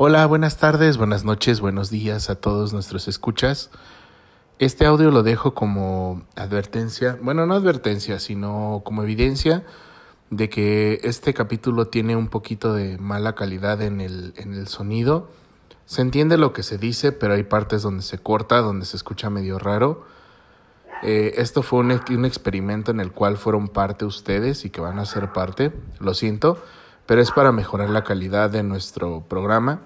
Hola, buenas tardes, buenas noches, buenos días a todos nuestros escuchas. Este audio lo dejo como advertencia, bueno, no advertencia, sino como evidencia de que este capítulo tiene un poquito de mala calidad en el, en el sonido. Se entiende lo que se dice, pero hay partes donde se corta, donde se escucha medio raro. Eh, esto fue un, un experimento en el cual fueron parte ustedes y que van a ser parte, lo siento pero es para mejorar la calidad de nuestro programa.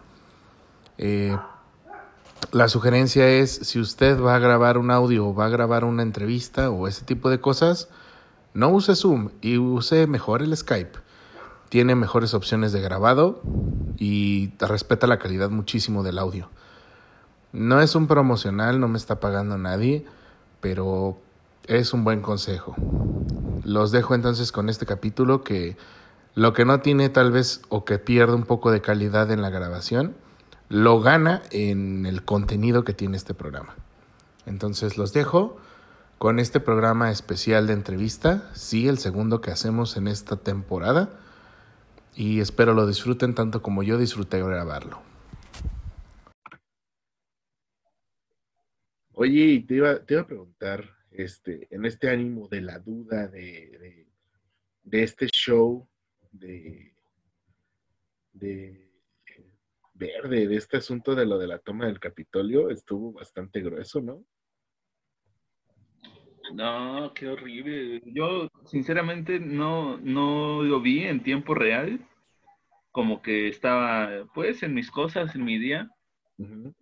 Eh, la sugerencia es, si usted va a grabar un audio o va a grabar una entrevista o ese tipo de cosas, no use Zoom y use mejor el Skype. Tiene mejores opciones de grabado y respeta la calidad muchísimo del audio. No es un promocional, no me está pagando nadie, pero es un buen consejo. Los dejo entonces con este capítulo que lo que no tiene tal vez o que pierde un poco de calidad en la grabación, lo gana en el contenido que tiene este programa. Entonces los dejo con este programa especial de entrevista, sí, el segundo que hacemos en esta temporada, y espero lo disfruten tanto como yo disfruté grabarlo. Oye, te iba, a preguntar, este, en este ánimo de la duda de, de este show, de, de verde, de este asunto de lo de la toma del Capitolio, estuvo bastante grueso, ¿no? No, qué horrible. Yo sinceramente no, no lo vi en tiempo real. Como que estaba pues en mis cosas, en mi día.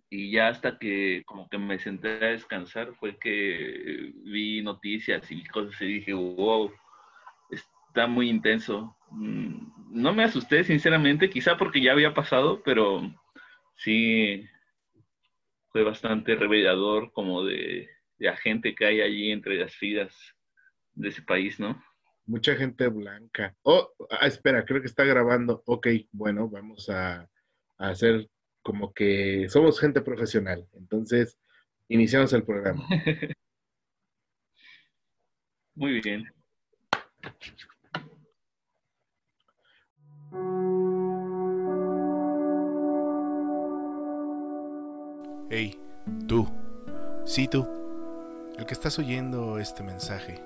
Y ya hasta que como que me senté a descansar fue que vi noticias y cosas y dije, wow, está muy intenso. Mm, no me asusté, sinceramente, quizá porque ya había pasado, pero sí fue bastante revelador como de, de gente que hay allí entre las filas de ese país, ¿no? Mucha gente blanca. Oh, ah, espera, creo que está grabando. Ok, bueno, vamos a, a hacer como que somos gente profesional. Entonces, iniciamos el programa. Muy bien. Hey, tú, sí tú, el que estás oyendo este mensaje.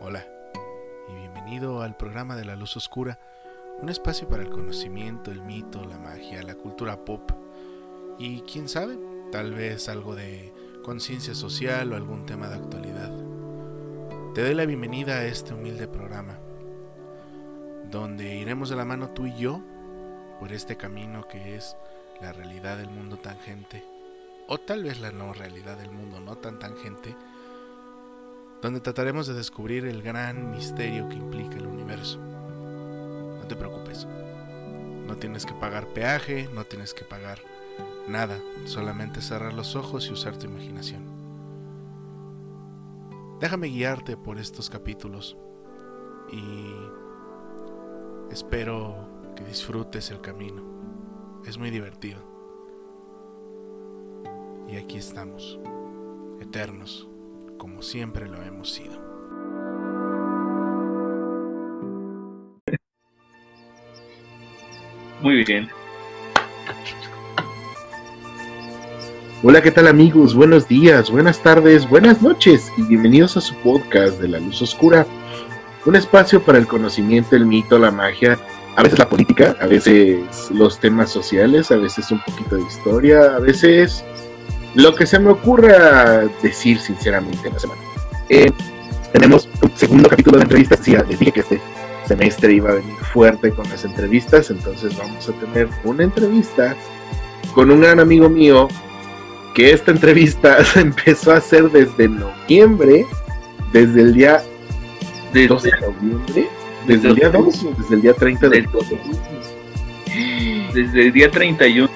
Hola y bienvenido al programa de la luz oscura, un espacio para el conocimiento, el mito, la magia, la cultura pop y quién sabe, tal vez algo de conciencia social o algún tema de actualidad. Te doy la bienvenida a este humilde programa, donde iremos de la mano tú y yo por este camino que es la realidad del mundo tangente o tal vez la no realidad del mundo no tan tangente, donde trataremos de descubrir el gran misterio que implica el universo. No te preocupes, no tienes que pagar peaje, no tienes que pagar nada, solamente cerrar los ojos y usar tu imaginación. Déjame guiarte por estos capítulos y espero que disfrutes el camino. Es muy divertido. Y aquí estamos, eternos, como siempre lo hemos sido. Muy bien. Hola, ¿qué tal amigos? Buenos días, buenas tardes, buenas noches y bienvenidos a su podcast de la luz oscura. Un espacio para el conocimiento, el mito, la magia, a veces la política, a veces los temas sociales, a veces un poquito de historia, a veces lo que se me ocurra decir sinceramente en la semana. Eh, tenemos un segundo capítulo de entrevistas. Sí, les dije que este semestre iba a venir fuerte con las entrevistas, entonces vamos a tener una entrevista con un gran amigo mío que esta entrevista se empezó a hacer desde noviembre, desde el día de 12 de noviembre, desde el día 2, desde el día 30 del 12. Desde el día 31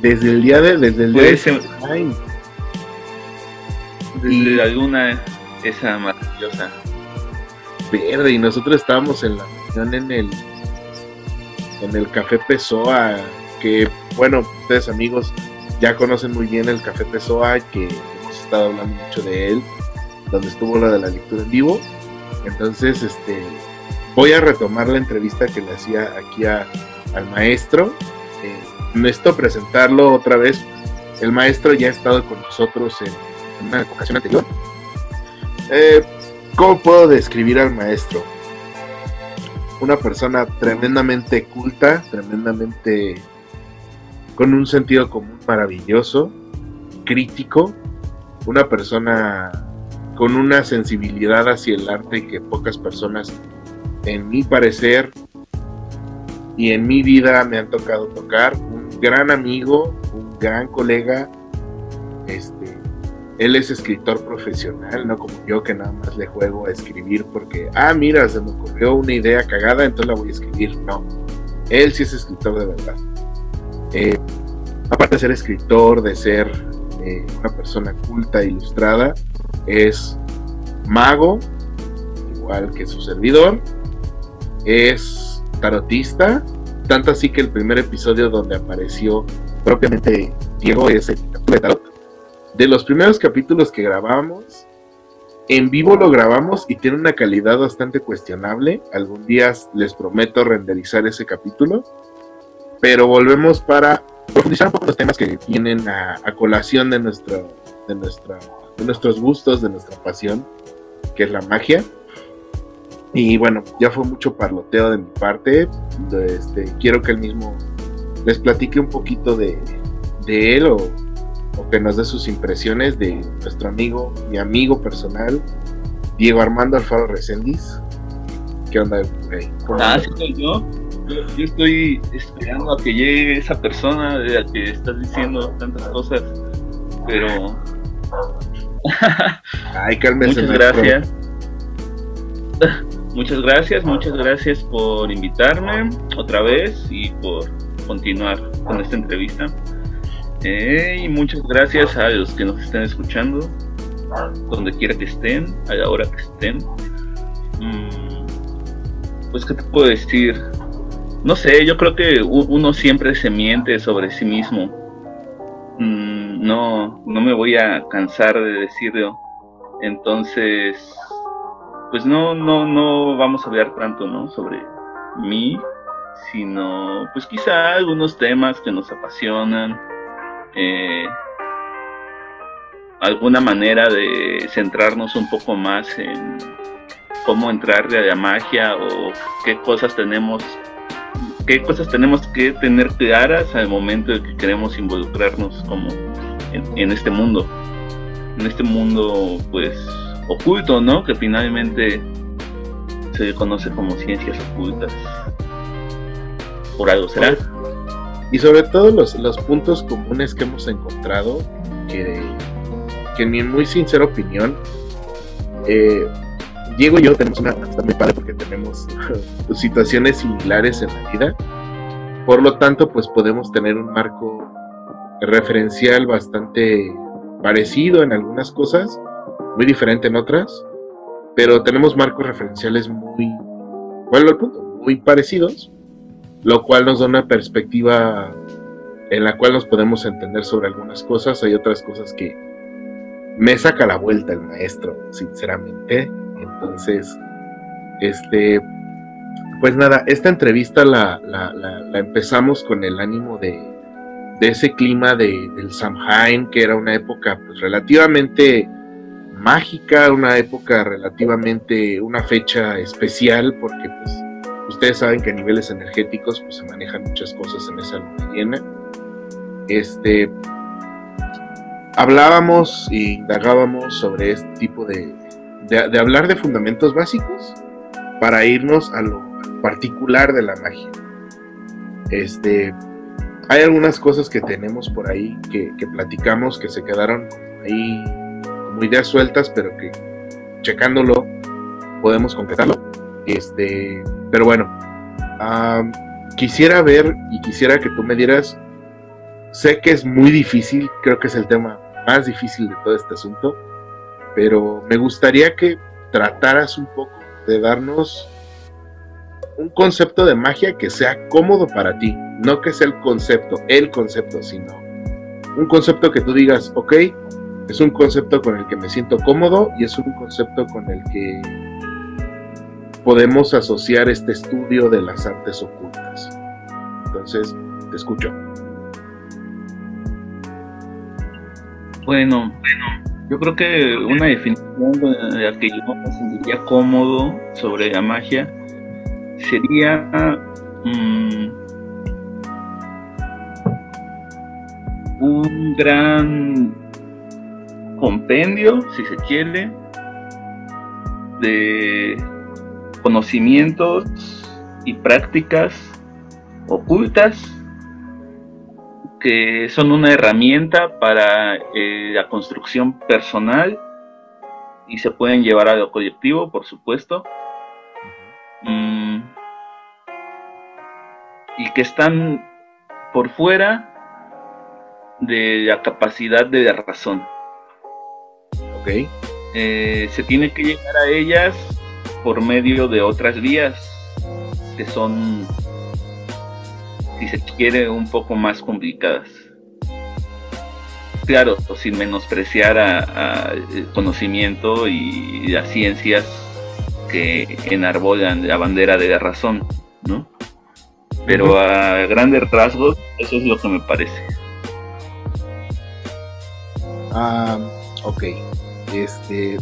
desde el día de, desde el día de ser, desde la luna esa maravillosa. Verde y nosotros estábamos en la en el en el café Pessoa que bueno ustedes amigos ya conocen muy bien el café Pessoa que hemos estado hablando mucho de él donde estuvo la de la lectura en vivo. Entonces este voy a retomar la entrevista que le hacía aquí a, al maestro necesito presentarlo otra vez. El maestro ya ha estado con nosotros en, una ocasión anterior. Eh, ¿Cómo puedo describir al maestro? Una persona tremendamente culta, tremendamente con un sentido común maravilloso, crítico, una persona con una sensibilidad hacia el arte que pocas personas, en mi parecer y en mi vida, me han tocado tocar. Gran amigo, un gran colega. Este, él es escritor profesional, no como yo que nada más le juego a escribir porque, ah, mira, se me ocurrió una idea cagada, entonces la voy a escribir. No, él sí es escritor de verdad. Eh, aparte de ser escritor, de ser eh, una persona culta, ilustrada, es mago, igual que su servidor, es tarotista, tanto así que el primer episodio donde apareció propiamente Diego es el de. De los primeros capítulos que grabamos, en vivo lo grabamos y tiene una calidad bastante cuestionable. Algún día les prometo renderizar ese capítulo. Pero volvemos para profundizar un poco los temas que vienen a, colación de, nuestro, de de nuestros gustos, de nuestra pasión, que es la magia. Y bueno, ya fue mucho parloteo de mi parte. Este, quiero que él mismo les platique un poquito de, de él o, que nos dé sus impresiones de nuestro amigo, mi amigo personal, Diego Armando Alfaro Resendiz. ¿Qué onda, Ah, sí, yo. yo. estoy esperando a que llegue esa persona de la que estás diciendo tantas cosas, pero Ay, cálmese. Muchas gracias. Muchas gracias, muchas gracias por invitarme otra vez y por continuar con esta entrevista. Eh, y muchas gracias a los que nos estén escuchando, donde quiera que estén, a la hora que estén. Mm, pues, ¿qué te puedo decir? No sé, yo creo que uno siempre se miente sobre sí mismo. Mm, no, no me voy a cansar de decirlo. Entonces, pues no, no, no vamos a hablar tanto, ¿no? Sobre mí, sino, pues quizá algunos temas que nos apasionan, eh, alguna manera de centrarnos un poco más en cómo entrarle a la magia o qué cosas tenemos qué cosas tenemos que tener claras al momento de que queremos involucrarnos como en, este mundo, en este mundo pues oculto, ¿no? Que finalmente se conoce como ciencias ocultas. Por algo será. Y sobre todo los, los puntos comunes que hemos encontrado, que, que en mi muy sincera opinión, eh, Diego y yo tenemos una amistad muy padre porque tenemos situaciones similares en la vida. Por lo tanto, pues podemos tener un marco referencial bastante parecido en algunas cosas, muy diferente en otras, pero tenemos marcos referenciales muy, bueno, punto, muy parecidos, lo cual nos da una perspectiva en la cual nos podemos entender sobre algunas cosas. Hay otras cosas que me saca la vuelta el maestro, sinceramente. Entonces, este, pues nada, esta entrevista la, la empezamos con el ánimo de, de ese clima de, del Samhain, que era una época pues, relativamente mágica, una época relativamente, una fecha especial, porque pues ustedes saben que a niveles energéticos pues se manejan muchas cosas en esa luna llena. Este, hablábamos e indagábamos sobre este tipo de, de, hablar de fundamentos básicos para irnos a lo particular de la magia. Este, hay algunas cosas que tenemos por ahí que, platicamos que se quedaron ahí como ideas sueltas, pero que checándolo podemos concretarlo. Este, pero bueno, quisiera ver y quisiera que tú me dieras. Sé que es muy difícil, creo que es el tema más difícil de todo este asunto, pero me gustaría que trataras un poco de darnos un concepto de magia que sea cómodo para ti, no que sea el concepto, el concepto, sino un concepto que tú digas, ok, es un concepto con el que me siento cómodo y es un concepto con el que podemos asociar este estudio de las artes ocultas. Entonces, te escucho. Bueno, bueno, yo creo que una definición de la que yo me sentiría cómodo sobre la magia sería mm, un gran compendio, si se quiere, de conocimientos y prácticas ocultas que son una herramienta para eh, la construcción personal y se pueden llevar a lo colectivo, por supuesto. Mm, y que están por fuera de la capacidad de la razón. Ok. Eh, se tiene que llegar a ellas por medio de otras vías que son, si se quiere, un poco más complicadas. Claro, sin menospreciar a, el conocimiento y las ciencias que enarbolan la bandera de la razón, ¿no? Pero a grandes rasgos, eso es lo que me parece. Ah, ok. Este.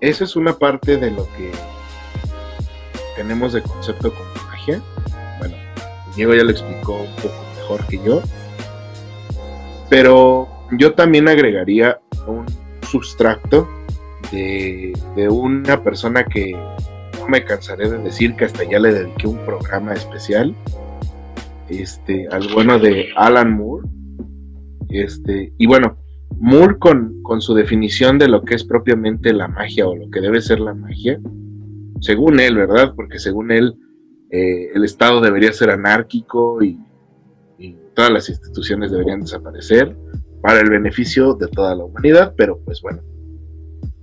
Eso es una parte de lo que tenemos de concepto con magia. Bueno, Diego ya lo explicó un poco mejor que yo. Pero yo también agregaría un sustracto de, de una persona que no me cansaré de decir que hasta ya le dediqué un programa especial. Este, al bueno de Alan Moore. Este, y bueno, Moore con, su definición de lo que es propiamente la magia o lo que debe ser la magia, según él, ¿verdad? Porque según él, eh, el Estado debería ser anárquico y, todas las instituciones deberían desaparecer para el beneficio de toda la humanidad, pero pues bueno,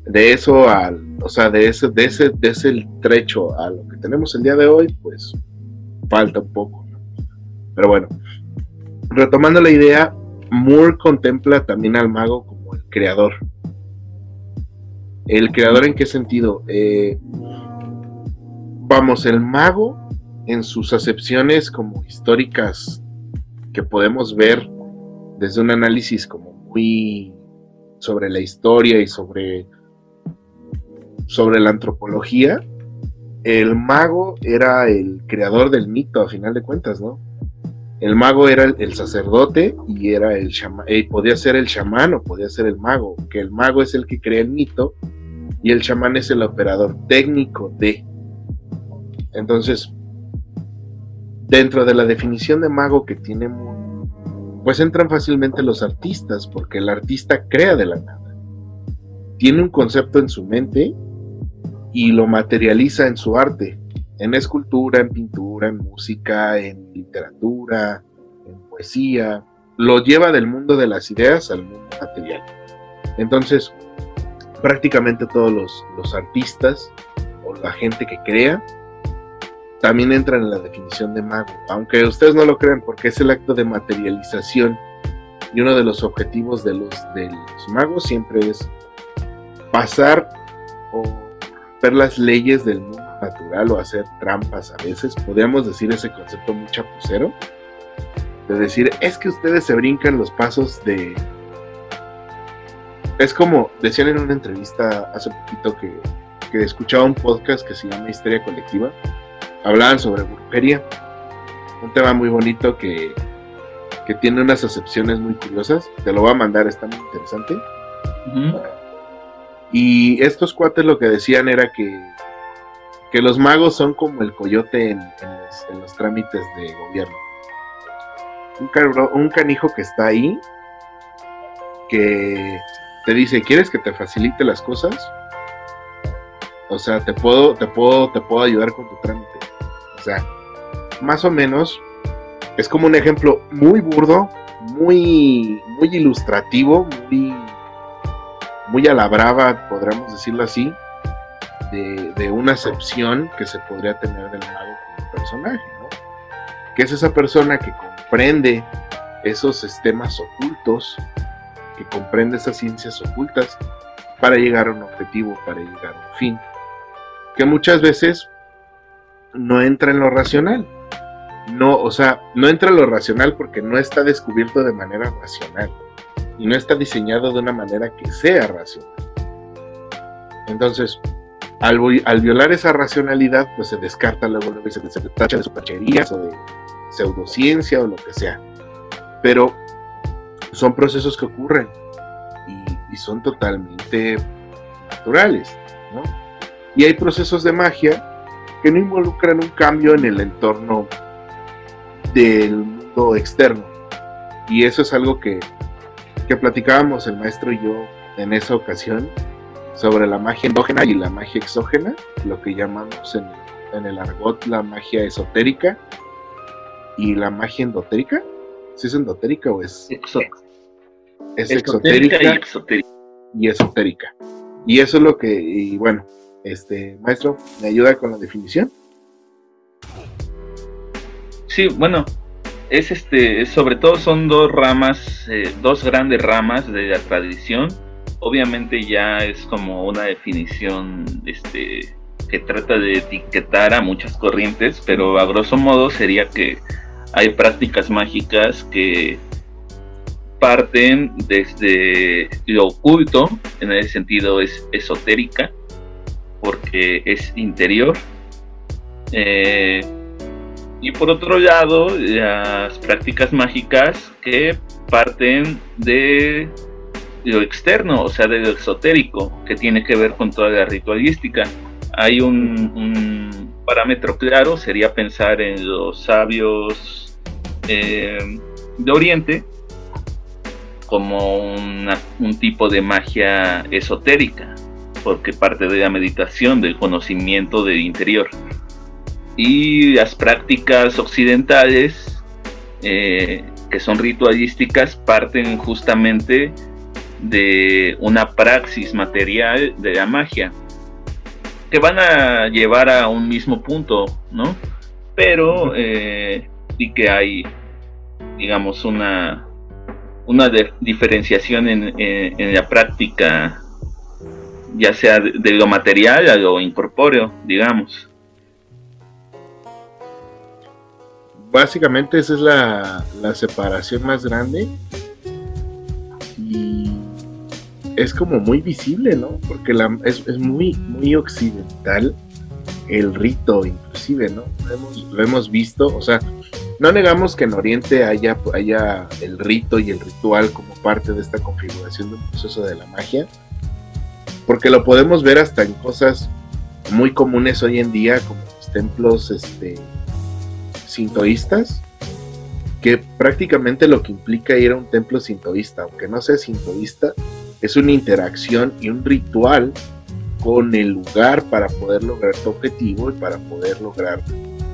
de eso al, o sea, de ese, de ese, de ese trecho a lo que tenemos el día de hoy, pues falta un poco. Pero bueno, retomando la idea, Moore contempla también al mago como el creador. ¿El creador en qué sentido? Eh, vamos, el mago en sus acepciones como históricas que podemos ver desde un análisis como muy sobre la historia y sobre, sobre la antropología, el mago era el creador del mito a final de cuentas, ¿no? El mago era el, sacerdote y era el eh, podía ser el chamán o podía ser el mago, que el mago es el que crea el mito y el chamán es el operador técnico de. Entonces, dentro de la definición de mago que tiene, pues entran fácilmente los artistas, porque el artista crea de la nada. Tiene un concepto en su mente y lo materializa en su arte en escultura, en pintura, en música, en literatura, en poesía, lo lleva del mundo de las ideas al mundo material. Entonces, prácticamente todos los, artistas o la gente que crea también entran en la definición de mago, aunque ustedes no lo crean porque es el acto de materialización y uno de los objetivos de los, de los magos siempre es pasar o ver las leyes del mundo natural o hacer trampas a veces. Podríamos decir ese concepto muy chapucero. De decir, es que ustedes se brincan los pasos de... Es como decían en una entrevista hace poquito que, que escuchaba un podcast que se llama Historia Colectiva. Hablaban sobre brujería. Un tema muy bonito que, que tiene unas acepciones muy curiosas. Te lo voy a mandar, está muy interesante. Y estos cuates lo que decían era que que los magos son como el coyote en, los, trámites de gobierno. Un, canijo que está ahí, que te dice, ¿quieres que te facilite las cosas? O sea, te puedo, te puedo, te puedo ayudar con tu trámite. O sea, más o menos es como un ejemplo muy burdo, muy, muy ilustrativo, muy, muy a la brava, podríamos decirlo así, de, una acepción que se podría tener del mago como personaje, ¿no? Que es esa persona que comprende esos sistemas ocultos, que comprende esas ciencias ocultas para llegar a un objetivo, para llegar a un fin, que muchas veces no entra en lo racional. no, o sea, no entra lo racional porque no está descubierto de manera racional y no está diseñado de una manera que sea racional. Entonces, al, violar esa racionalidad, pues se descarta luego, luego se, se tacha de supercherías o de pseudociencia o lo que sea. Pero son procesos que ocurren y, y son totalmente naturales, ¿no? Y hay procesos de magia que no involucran un cambio en el entorno del mundo externo. Y eso es algo que, que platicábamos el maestro y yo en esa ocasión sobre la magia endógena y la magia exógena, lo que llamamos en, en el argot la magia esotérica y la magia endotérica. ¿Si es endotérica o es? Es exotérica, y exotérica. Y esotérica. Y eso es lo que, y bueno, este maestro, ¿me ayuda con la definición? Sí, bueno, es este, sobre todo son dos ramas, eh, dos grandes ramas de la tradición. Obviamente ya es como una definición, este, que trata de etiquetar a muchas corrientes, pero a grosso modo sería que hay prácticas mágicas que parten desde lo oculto, en ese sentido es esotérica, porque es interior. Eh, y por otro lado, las prácticas mágicas que parten de lo externo, o sea, de lo esotérico, que tiene que ver con toda la ritualística. Hay un, parámetro claro, sería pensar en los sabios eh, de Oriente como un tipo de magia esotérica, porque parte de la meditación, del conocimiento del interior y las prácticas occidentales eh, que son ritualísticas parten justamente de una praxis material de la magia que van a llevar a un mismo punto, ¿no? Pero eh, y que hay, digamos, una una diferenciación en, en, la práctica, ya sea de lo material a lo incorpóreo, digamos. básicamente esa es la, separación más grande es como muy visible, ¿no? Porque es, muy, muy occidental el rito inclusive, ¿no? Lo hemos, visto, o sea, no negamos que en Oriente haya, haya el rito y el ritual como parte de esta configuración de un proceso de la magia, porque lo podemos ver hasta en cosas muy comunes hoy en día, como los templos este, sintoístas, que prácticamente lo que implica ir a un templo sintoísta, aunque no sea sintoísta, es una interacción y un ritual con el lugar para poder lograr tu objetivo y para poder lograr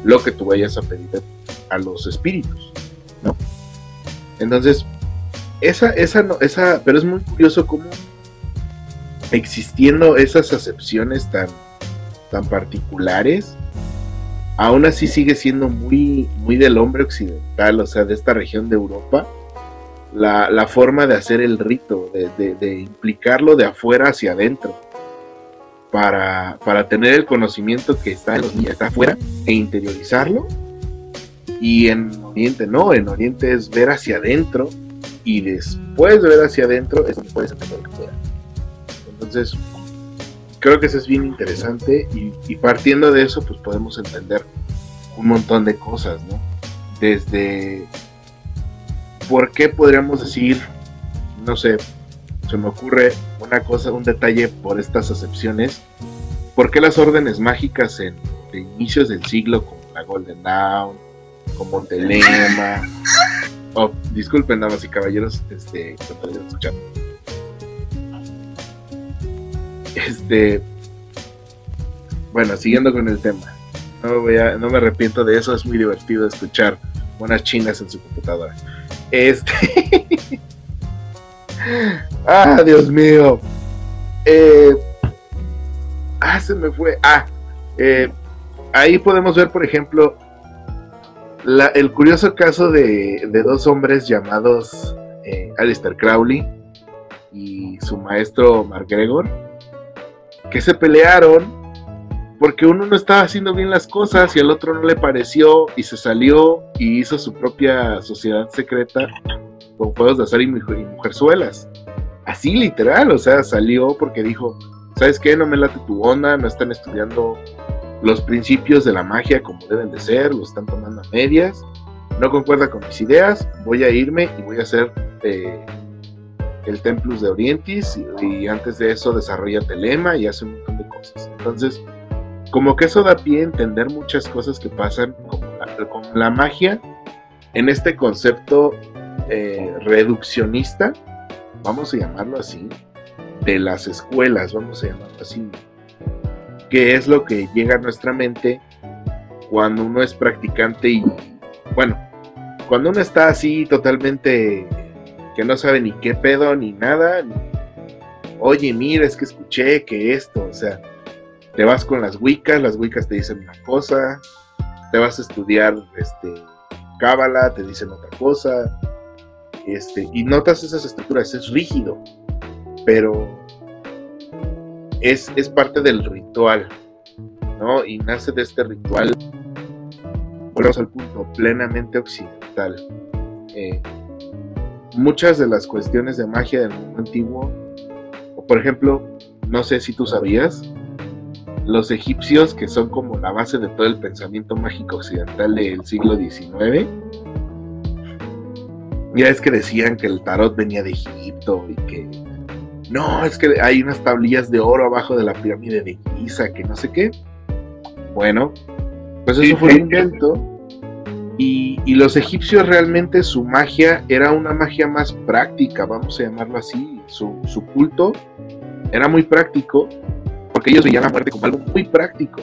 lo que tú vayas a pedir a los espíritus, ¿no? Entonces, esa, esa, no, esa, pero es muy curioso cómo existiendo esas acepciones tan, tan particulares, aún así sigue siendo muy, muy del hombre occidental, o sea, de esta región de Europa, la, forma de hacer el rito, de, implicarlo de afuera hacia adentro, para, tener el conocimiento que está, en está afuera e interiorizarlo. Y en Oriente no, en Oriente es ver hacia adentro y después de ver hacia adentro es donde puedes entender lo que fuera. Entonces, creo que eso es bien interesante y, partiendo de eso pues podemos entender un montón de cosas, ¿no? Desde por qué podríamos decir, no sé, se me ocurre una cosa, un detalle por estas acepciones, ¿por qué las órdenes mágicas en de inicios del siglo como la Golden Dawn, como Telema, oh, disculpen damas y caballeros, este, escuchando este, bueno, siguiendo con el tema. No, voy a, no me arrepiento de eso, es muy divertido escuchar buenas chinas en su computadora. Este. ah, Dios mío. Eh, ah, se me fue. Ah, eh, ahí podemos ver, por ejemplo, el curioso caso de, dos hombres llamados eh, Alistair Crowley y su maestro Mark Gregor que se pelearon porque uno no estaba haciendo bien las cosas y al otro no le pareció y se salió y hizo su propia sociedad secreta con juegos de azar y, mujerzuelas. Así literal, o sea, salió porque dijo, ¿sabes qué? No me late tu onda, no están estudiando los principios de la magia como deben de ser, lo están tomando a medias, no concuerda con mis ideas, voy a irme y voy a hacer eh, el Templus de Orientis y, antes de eso desarrolla Telema y hace un montón de cosas. Entonces, como que eso da pie a entender muchas cosas que pasan con la, magia en este concepto eh, reduccionista, vamos a llamarlo así, de las escuelas, vamos a llamarlo así, que es lo que llega a nuestra mente cuando uno es practicante y, bueno, cuando uno está así totalmente que no sabe ni qué pedo ni nada, oye, mira, es que escuché que esto, o sea, te vas con las wicas, las wicas te dicen una cosa, te vas a estudiar este cábala, te dicen otra cosa, este, y notas esas estructuras, es rígido, pero es, es parte del ritual, ¿no? Y nace de este ritual, volvemos al punto, plenamente occidental. Eh, muchas de las cuestiones de magia del mundo antiguo, por ejemplo, no sé si tú sabías, los egipcios, que son como la base de todo el pensamiento mágico occidental del siglo XIX, ya es que decían que el tarot venía de Egipto y que no, es que hay unas tablillas de oro abajo de la pirámide de Giza, que no sé qué. Bueno, pues eso fue un intento. Y, los egipcios realmente su magia era una magia más práctica, vamos a llamarlo así. Su, su culto era muy práctico porque ellos veían la muerte como algo muy práctico.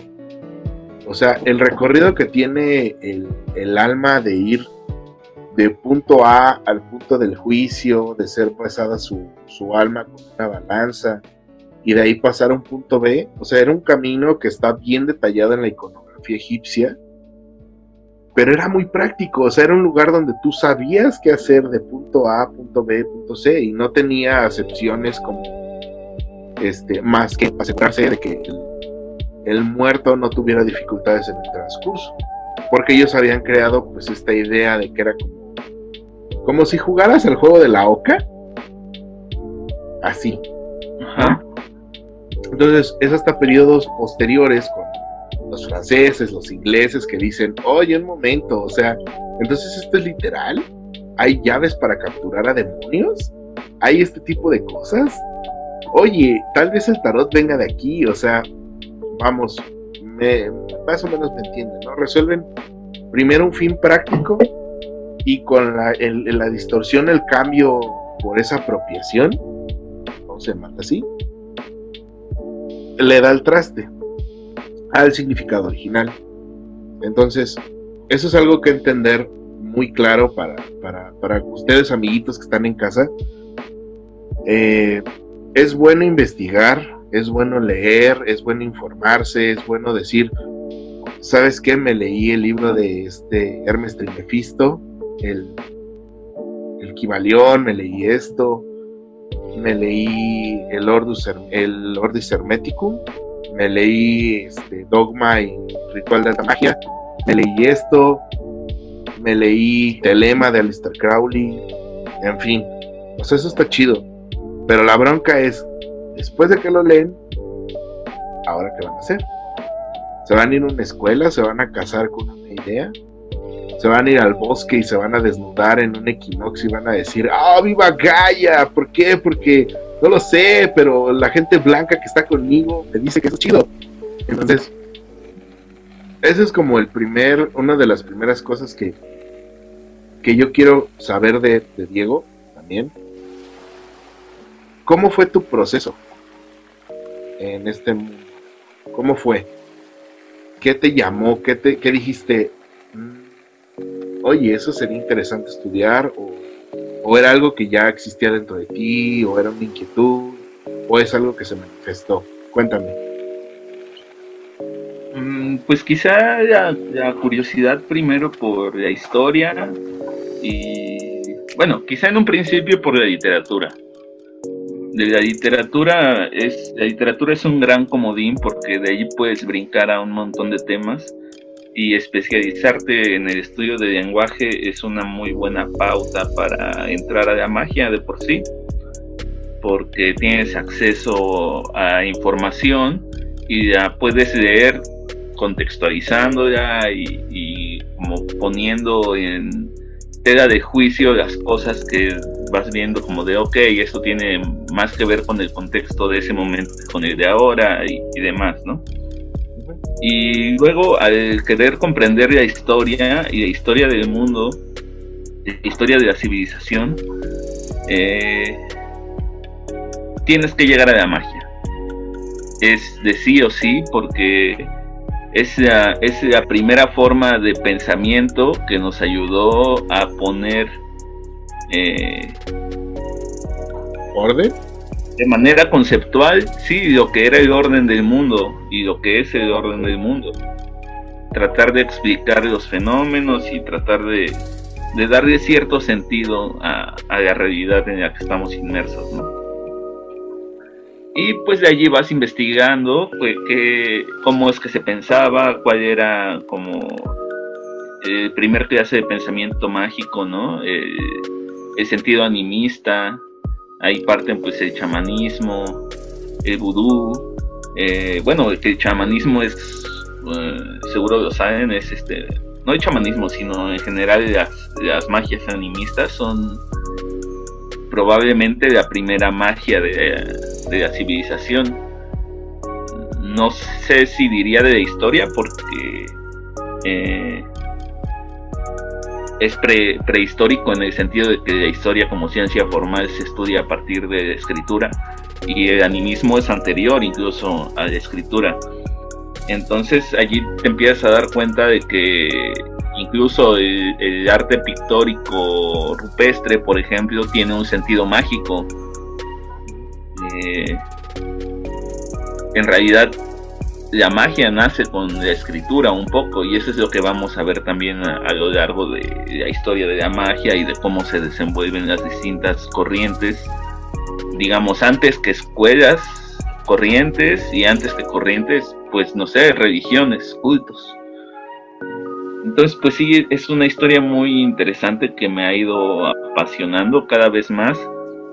O sea, el recorrido que tiene el, alma de ir de punto A al punto del juicio, de ser pasada su, su, alma con una balanza y de ahí pasar a un punto B, o sea, era un camino que está bien detallado en la iconografía egipcia, pero era muy práctico, o sea, era un lugar donde tú sabías qué hacer de punto A, punto B, punto C y no tenía acepciones como este, más que asegurarse de que el, muerto no tuviera dificultades en el transcurso. Porque ellos habían creado pues esta idea de que era como, como si jugaras el juego de la oca. Así. Entonces es hasta periodos posteriores con los franceses, los ingleses que dicen, oye, un momento, o sea, entonces esto es literal. ¿Hay llaves para capturar a demonios? ¿Hay este tipo de cosas? Oye, tal vez el tarot venga de aquí, o sea, vamos, me, más o menos me entienden, ¿no? Resuelven primero un fin práctico y con la, distorsión, el cambio por esa apropiación, ¿cómo se mata así? Le da el traste al significado original. Entonces, eso es algo que entender muy claro para, para, para ustedes, amiguitos que están en casa. Eh, es bueno investigar, es bueno leer, es bueno informarse, es bueno decir, ¿sabes qué? Me leí el libro de este Hermes Trismegisto, el, el Kibalión, me leí esto, me leí el Ordus, el Ordis Hermeticum, me leí este Dogma y Ritual de Alta Magia, me leí esto, me leí Telema de Alistair Crowley, en fin, pues eso está chido pero la bronca es, después de que lo leen, ¿ahora qué van a hacer? ¿Se van a ir a una escuela? ¿Se van a casar con una idea? ¿Se van a ir al bosque y se van a desnudar en un equinoccio y van a decir, ¡ah, viva Gaia! ¿Por qué? Porque no lo sé, pero la gente blanca que está conmigo me dice que es chido. Entonces, eso es como el primer, una de las primeras cosas que, que yo quiero saber de Diego también ¿Cómo fue tu proceso en este mundo? ¿Cómo fue? ¿Qué te llamó? ¿Qué, te, qué dijiste? Mm, oye, eso sería interesante estudiar. O, ¿O era algo que ya existía dentro de ti? ¿O era una inquietud? ¿O es algo que se manifestó? Cuéntame. Mm, pues quizá la, la, curiosidad primero por la historia y, bueno, quizá en un principio por la literatura de la literatura es la literatura es un gran comodín porque de allí puedes brincar a un montón de temas y especializarte en el estudio de lenguaje es una muy buena pauta para entrar a la magia de por sí porque tienes acceso a información y ya puedes leer contextualizando ya y como poniendo en tela de juicio las cosas que vas viendo como de, ok, esto tiene más que ver con el contexto de ese momento con el de ahora y, demás, ¿no? Y luego al querer comprender la historia y la historia del mundo, la historia de la civilización, eh, tienes que llegar a la magia. Es de sí o sí porque es la, es la primera forma de pensamiento que nos ayudó a poner eh, orden de manera conceptual sí lo que era el orden del mundo y lo que es el orden del mundo tratar de explicar los fenómenos y tratar de, de darle cierto sentido a, a la realidad en la que estamos inmersos ¿no? Y pues de allí vas investigando pues, cómo es que se pensaba, cuál era como el primer clase de pensamiento mágico, ¿no? El, sentido animista, ahí parten pues el chamanismo, el vudú, eh, bueno, el chamanismo es, eh, seguro lo saben, es este, no el chamanismo, sino en general las, las magias animistas son probablemente la primera magia de, la civilización. No sé si diría de la historia porque eh, es prehistórico en el sentido de que la historia como ciencia formal se estudia a partir de la escritura y el animismo es anterior incluso a la escritura. Entonces allí te empiezas a dar cuenta de que incluso el, arte pictórico rupestre, por ejemplo, tiene un sentido mágico. Eh, en realidad, la magia nace con la escritura un poco y eso es lo que vamos a ver también a, lo largo de la historia de la magia y de cómo se desenvuelven las distintas corrientes. Digamos, antes que escuelas corrientes y antes que corrientes, pues no sé, religiones, cultos. Entonces, pues sí, es una historia muy interesante que me ha ido apasionando cada vez más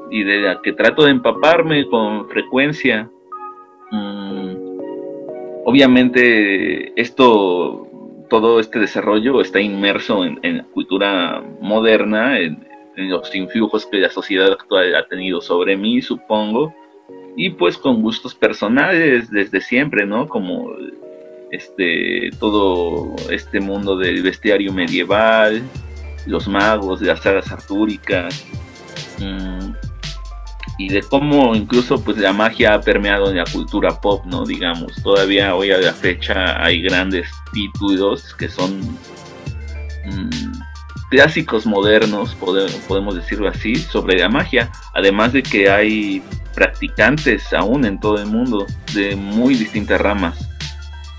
y de la que trato de empaparme con frecuencia. Mm, obviamente, esto, todo este desarrollo está inmerso en, la cultura moderna, en, en, los influjos que la sociedad actual ha tenido sobre mí, supongo, y pues con gustos personales desde siempre, ¿no? Como este, todo este mundo del bestiario medieval, los magos, de las sagas artúricas, mm, y de cómo incluso pues la magia ha permeado en la cultura pop, ¿no? Digamos, todavía hoy a la fecha hay grandes títulos que son mm, clásicos modernos, podemos decirlo así, sobre la magia, además de que hay practicantes aún en todo el mundo de muy distintas ramas.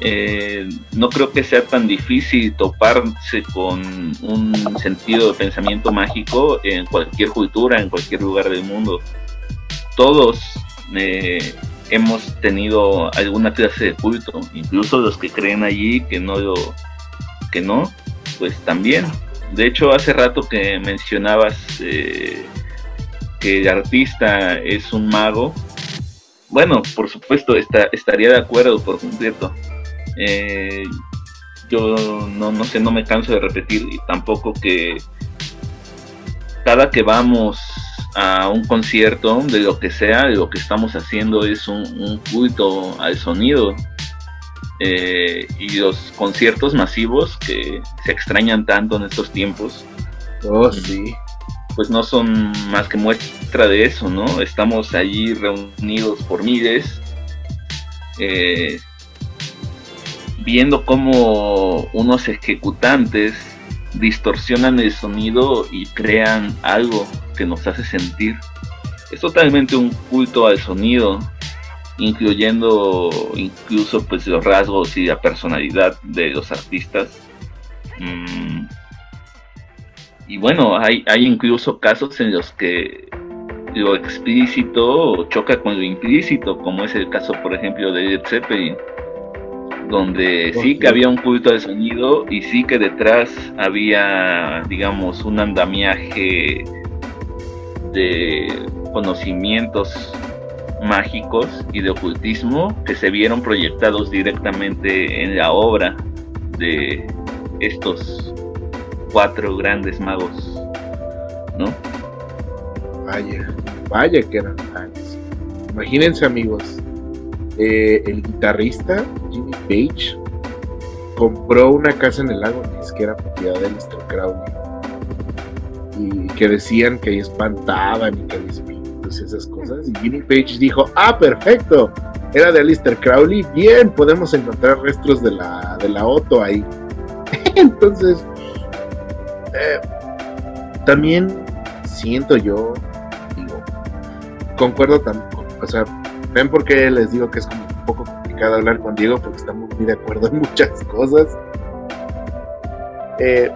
Eh, no creo que sea tan difícil toparse con un sentido de pensamiento mágico en cualquier cultura, en cualquier lugar del mundo. Todos eh, hemos tenido alguna clase de culto, incluso los que creen allí que no que no, pues también. De hecho, hace rato que mencionabas eh, que el artista es un mago. Bueno, por supuesto, estaría de acuerdo por completo. Eh, yo no, no sé, no me canso de repetir y tampoco que cada que vamos a un concierto de lo que sea, lo que estamos haciendo es un, culto al sonido. Eh, y los conciertos masivos que se extrañan tanto en estos tiempos. Oh, sí. Pues no son más que muestra de eso, ¿no? Estamos allí reunidos por miles. Eh, viendo cómo unos ejecutantes distorsionan el sonido y crean algo que nos hace sentir. Es totalmente un culto al sonido, incluyendo incluso pues los rasgos y la personalidad de los artistas. Mm. Y bueno, hay, hay incluso casos en los que lo explícito choca con lo implícito, como es el caso, por ejemplo, de Led Zeppelin, donde sí que había un culto de sonido y sí que detrás había, digamos, un andamiaje de conocimientos mágicos y de ocultismo que se vieron proyectados directamente en la obra de estos cuatro grandes magos, ¿no? Vaya, vaya que eran. Imagínense amigos, eh, el guitarrista Jimmy Page compró una casa en el lago que era propiedad de Mr. Crowley y que decían que ahí espantaban y que había espíritus y esas cosas y Jimmy Page dijo, ah, perfecto, era de Alistair Crowley, bien, podemos encontrar restos de la, de la ahí. Entonces, eh, también siento yo, digo, concuerdo también, o sea, ven por qué les digo que es como un poco complicado hablar con Diego, porque estamos muy de acuerdo en muchas cosas. Eh,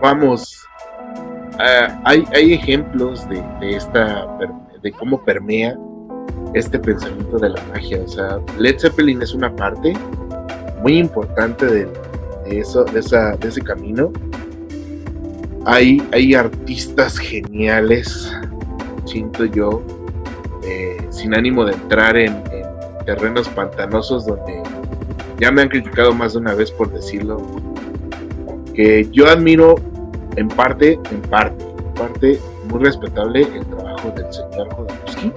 vamos, eh, hay, hay ejemplos de, esta, de cómo permea este pensamiento de la magia. O sea, Led Zeppelin es una parte muy importante de, eso, de ese camino. Hay, hay artistas geniales, siento yo, eh, sin ánimo de entrar en, terrenos pantanosos donde ya me han criticado más de una vez por decirlo, que yo admiro en parte, en parte, en parte muy respetable el trabajo del señor Jodorowsky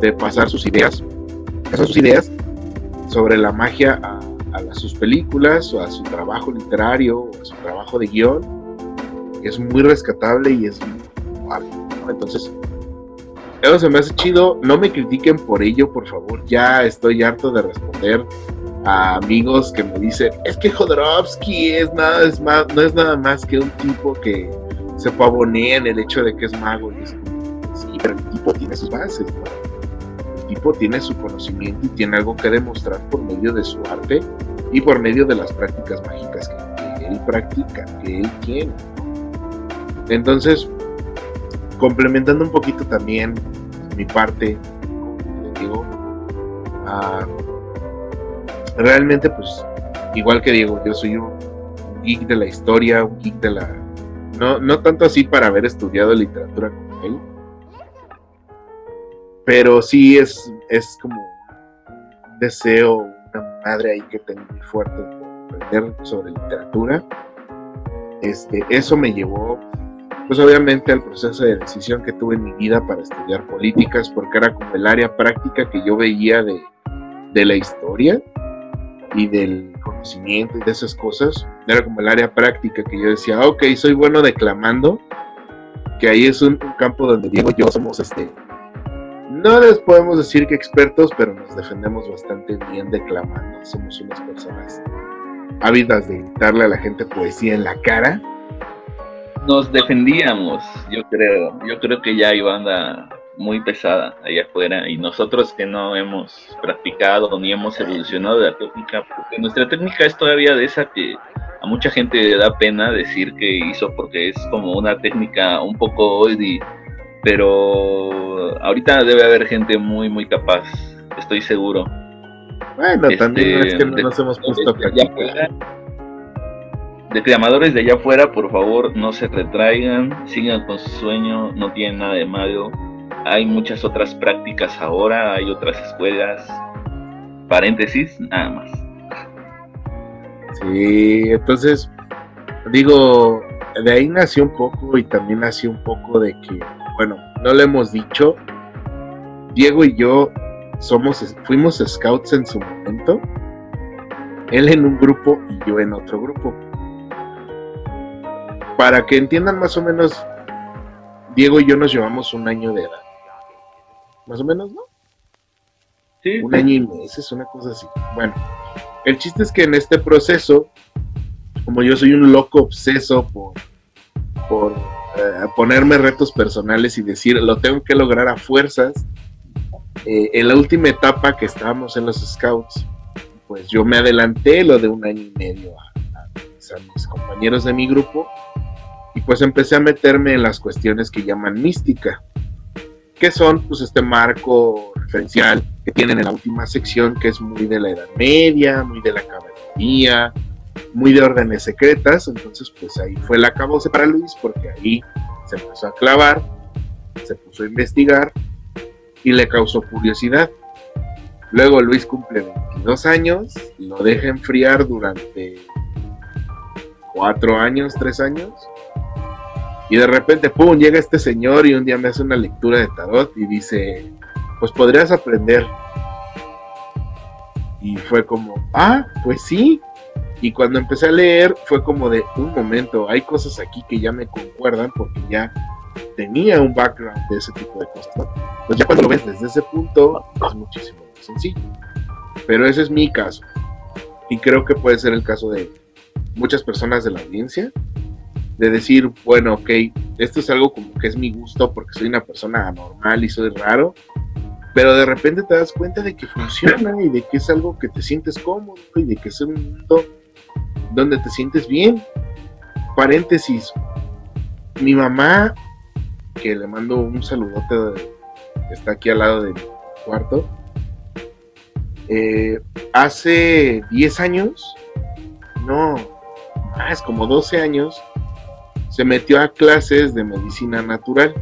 de pasar sus ideas, sus ideas sobre la magia a, sus películas o a su trabajo literario o a su trabajo de guion. Es muy rescatable y es muy Entonces, eso se me hace chido. No me critiquen por ello, por favor. Ya estoy harto de responder a amigos que me dicen, es que Jodorowsky es nada, más, no es nada más que un tipo que se pavonea en el hecho de que es mago. Y sí, pero el tipo tiene sus bases, El tipo tiene su conocimiento y tiene algo que demostrar por medio de su arte y por medio de las prácticas mágicas que, él practica, que él tiene. Entonces, complementando un poquito también mi parte, como digo, uh, realmente pues igual que Diego, yo soy un geek de la historia, un geek de la... No, no tanto así para haber estudiado literatura como él, pero sí es, es como un deseo, una madre ahí que tengo muy fuerte por aprender sobre literatura. Este, eso me llevó, pues obviamente al proceso de decisión que tuve en mi vida para estudiar políticas, porque era como el área práctica que yo veía de, de la historia y del conocimiento y de esas cosas. Era como el área práctica que yo decía, ah, ok, soy bueno declamando, que ahí es un, campo donde Diego y yo somos, este, no les podemos decir que expertos, pero nos defendemos bastante bien declamando. Somos unas personas ávidas de gritarle a la gente poesía en la cara. Nos defendíamos, yo creo. Yo creo que ya Iván anda muy pesada allá afuera y nosotros que no hemos practicado ni hemos evolucionado de la técnica, porque nuestra técnica es todavía de esa que a mucha gente le da pena decir que hizo porque es como una técnica un poco oldie, pero ahorita debe haber gente muy muy capaz, estoy seguro. Bueno, también es que no nos hemos puesto a practicar. Declamadores de allá afuera, por favor, no se retraigan, sigan con su sueño, no tienen nada de malo hay muchas otras prácticas ahora, hay otras escuelas, paréntesis, nada más. Sí, entonces, digo, de ahí nació un poco y también nació un poco de que, bueno, no lo hemos dicho, Diego y yo somos, fuimos scouts en su momento, él en un grupo y yo en otro grupo. Para que entiendan más o menos, Diego y yo nos llevamos un año de edad más o menos, ¿no? Sí. Un año y meses, una cosa así. Bueno, el chiste es que en este proceso, como yo soy un loco obseso por, por eh, ponerme retos personales y decir, lo tengo que lograr a fuerzas, eh, en la última etapa que estábamos en los Scouts, pues yo me adelanté lo de un año y medio a, a mis compañeros de mi grupo y pues empecé a meterme en las cuestiones que llaman mística que son pues este marco referencial que tienen en la última sección, que es muy de la Edad Media, muy de la caballería, muy de órdenes secretas, entonces pues ahí fue el acabose para Luis, porque ahí se empezó a clavar, se puso a investigar y le causó curiosidad. Luego Luis cumple 22 años, lo deja enfriar durante 4 años, 3 años, y de repente, ¡pum!, llega este señor y un día me hace una lectura de tarot y dice, pues podrías aprender. Y fue como, ah, pues sí. Y cuando empecé a leer fue como de un momento, hay cosas aquí que ya me concuerdan porque ya tenía un background de ese tipo de cosas. Pues ya cuando lo ves desde ese punto es muchísimo más sencillo. Pero ese es mi caso. Y creo que puede ser el caso de muchas personas de la audiencia de decir, bueno, ok, esto es algo como que es mi gusto porque soy una persona anormal y soy raro, pero de repente te das cuenta de que funciona y de que es algo que te sientes cómodo y de que es un mundo donde te sientes bien. Paréntesis, mi mamá, que le mando un saludote, está aquí al lado de mi cuarto, eh, hace 10 años, no, más como 12 años, se metió a clases de medicina natural.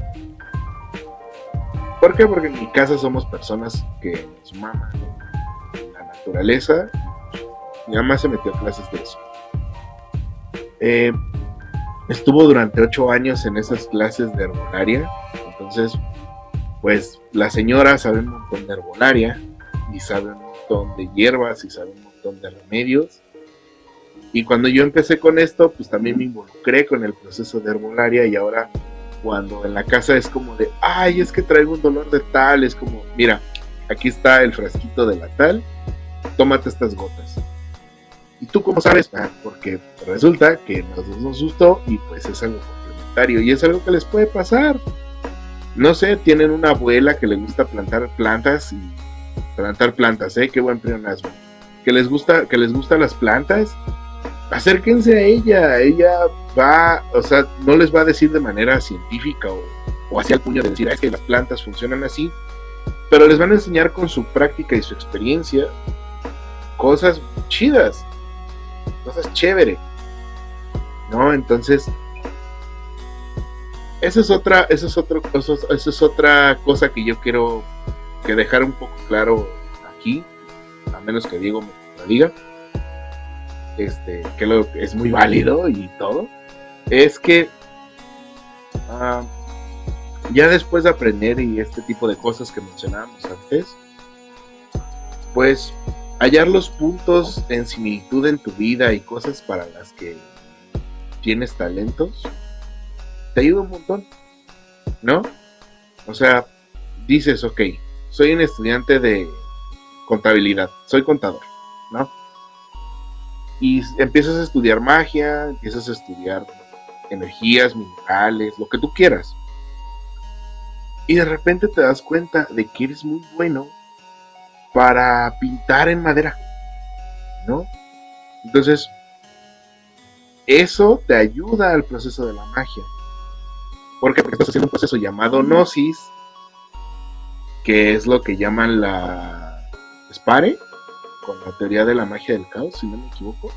¿Por qué? Porque en mi casa somos personas que nos maman la naturaleza. Mi mamá se metió a clases de eso. Eh, estuvo durante ocho años en esas clases de herbolaria. Entonces, pues la señora sabe un montón de herbolaria y sabe un montón de hierbas y sabe un montón de remedios y cuando yo empecé con esto, pues también me involucré con el proceso de herbolaria y ahora cuando en la casa es como de, ay, es que traigo un dolor de tal, es como, mira, aquí está el frasquito de la tal, tómate estas gotas. ¿Y tú cómo sabes? Ah, porque resulta que nos, nos gustó y pues es algo complementario y es algo que les puede pasar. No sé, tienen una abuela que le gusta plantar plantas y plantar plantas, ¿eh? Qué buen pleonasmo. Que les gusta, que les gustan las plantas acérquense a ella, ella va, o sea, no les va a decir de manera científica o, o hacia el puño de decir, es que las plantas funcionan así, pero les van a enseñar con su práctica y su experiencia cosas chidas, cosas chévere, ¿no? Entonces, esa es otra, esa es otra, esa es otra cosa que yo quiero que dejar un poco claro aquí, a menos que Diego me diga este, que es muy válido y todo, es que ah, ya después de aprender y este tipo de cosas que mencionábamos antes, pues hallar los puntos en similitud en tu vida y cosas para las que tienes talentos, te ayuda un montón, ¿no? O sea, dices, ok, soy un estudiante de contabilidad, soy contador. Y empiezas a estudiar magia, empiezas a estudiar energías, minerales, lo que tú quieras. Y de repente te das cuenta de que eres muy bueno para pintar en madera, ¿no? Entonces, eso te ayuda al proceso de la magia. ¿Por qué? Porque estás haciendo un proceso llamado gnosis, que es lo que llaman la Spare, con la teoría de la magia del caos, si no me equivoco.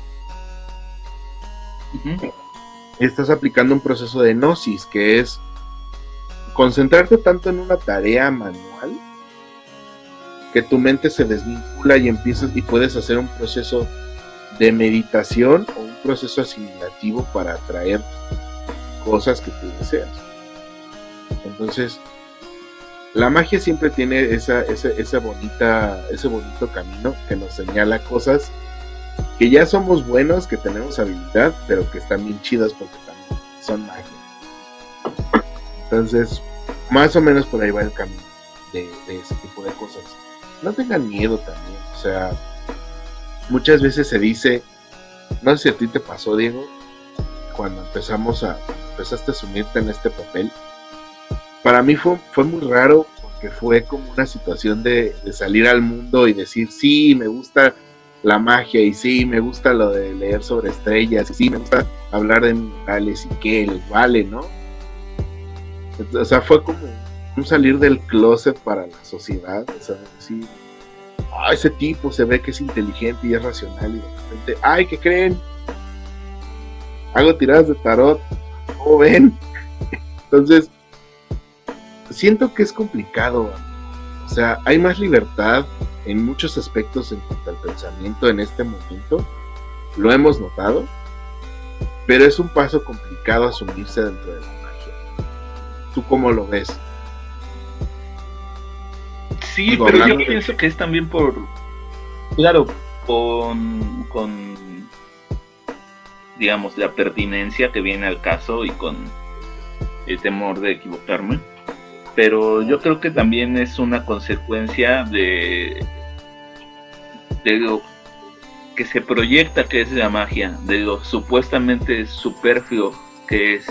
Estás aplicando un proceso de gnosis, que es concentrarte tanto en una tarea manual que tu mente se desvincula y empiezas y puedes hacer un proceso de meditación o un proceso asimilativo para atraer cosas que tú deseas. Entonces, la magia siempre tiene esa, esa, bonita, ese bonito camino que nos señala cosas que ya somos buenos, que tenemos habilidad, pero que están bien chidas porque también son magia. Entonces, más o menos por ahí va el camino de, de ese tipo de cosas. No tengan miedo también, o sea, muchas veces se dice, no sé si a ti te pasó, Diego, cuando empezamos a, empezaste a sumirte en este papel, para mí fue, fue muy raro porque fue como una situación de, salir al mundo y decir, sí, me gusta la magia y sí, me gusta lo de leer sobre estrellas y sí, me gusta hablar de minerales y qué les vale, ¿no? o sea, fue como un salir del closet para la sociedad, o sea, decir, ah, ese tipo se ve que es inteligente y es racional y de repente, ay, ¿qué creen? Hago tiradas de tarot, ¿cómo ven? Entonces, siento que es complicado, o sea, hay más libertad en muchos aspectos en cuanto al pensamiento en este momento, lo hemos notado, pero es un paso complicado asumirse dentro de la magia. ¿Tú cómo lo ves? Sí, pero yo pienso que es también por, claro, con, con, digamos, la pertinencia que viene al caso y con el temor de equivocarme. Pero yo creo que también es una consecuencia de, de lo que se proyecta que es la magia, de lo supuestamente superfluo que es.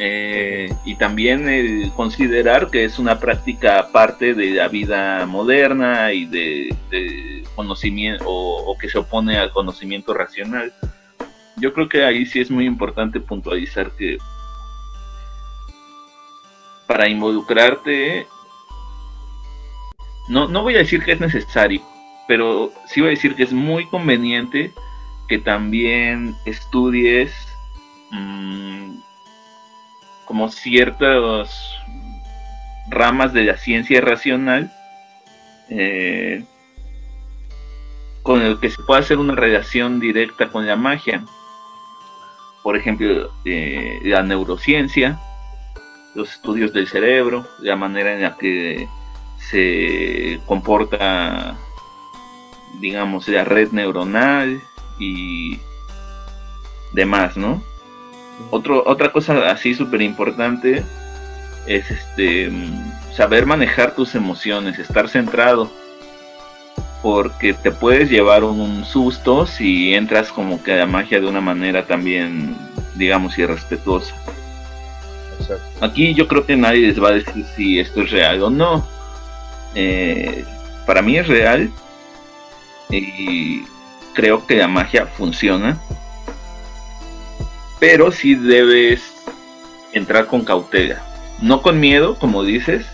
Eh, y también considerar que es una práctica parte de la vida moderna y de, conocimiento o, que se opone al conocimiento racional. Yo creo que ahí sí es muy importante puntualizar que para involucrarte, no, no voy a decir que es necesario, pero sí voy a decir que es muy conveniente que también estudies mm, como ciertas ramas de la ciencia racional eh, con el que se pueda hacer una relación directa con la magia. Por ejemplo, eh, la neurociencia, los estudios del cerebro, la manera en la que se comporta digamos, la red neuronal y demás, ¿no? Otra cosa así súper importante es este saber manejar tus emociones, estar centrado, porque te puedes llevar un, susto si entras como que a la magia de una manera también, digamos, irrespetuosa. Aquí yo creo que nadie les va a decir si esto es real o no. Eh, para mí es real, y creo que la magia funciona. Pero si debes entrar con cautela. No con miedo, como dices,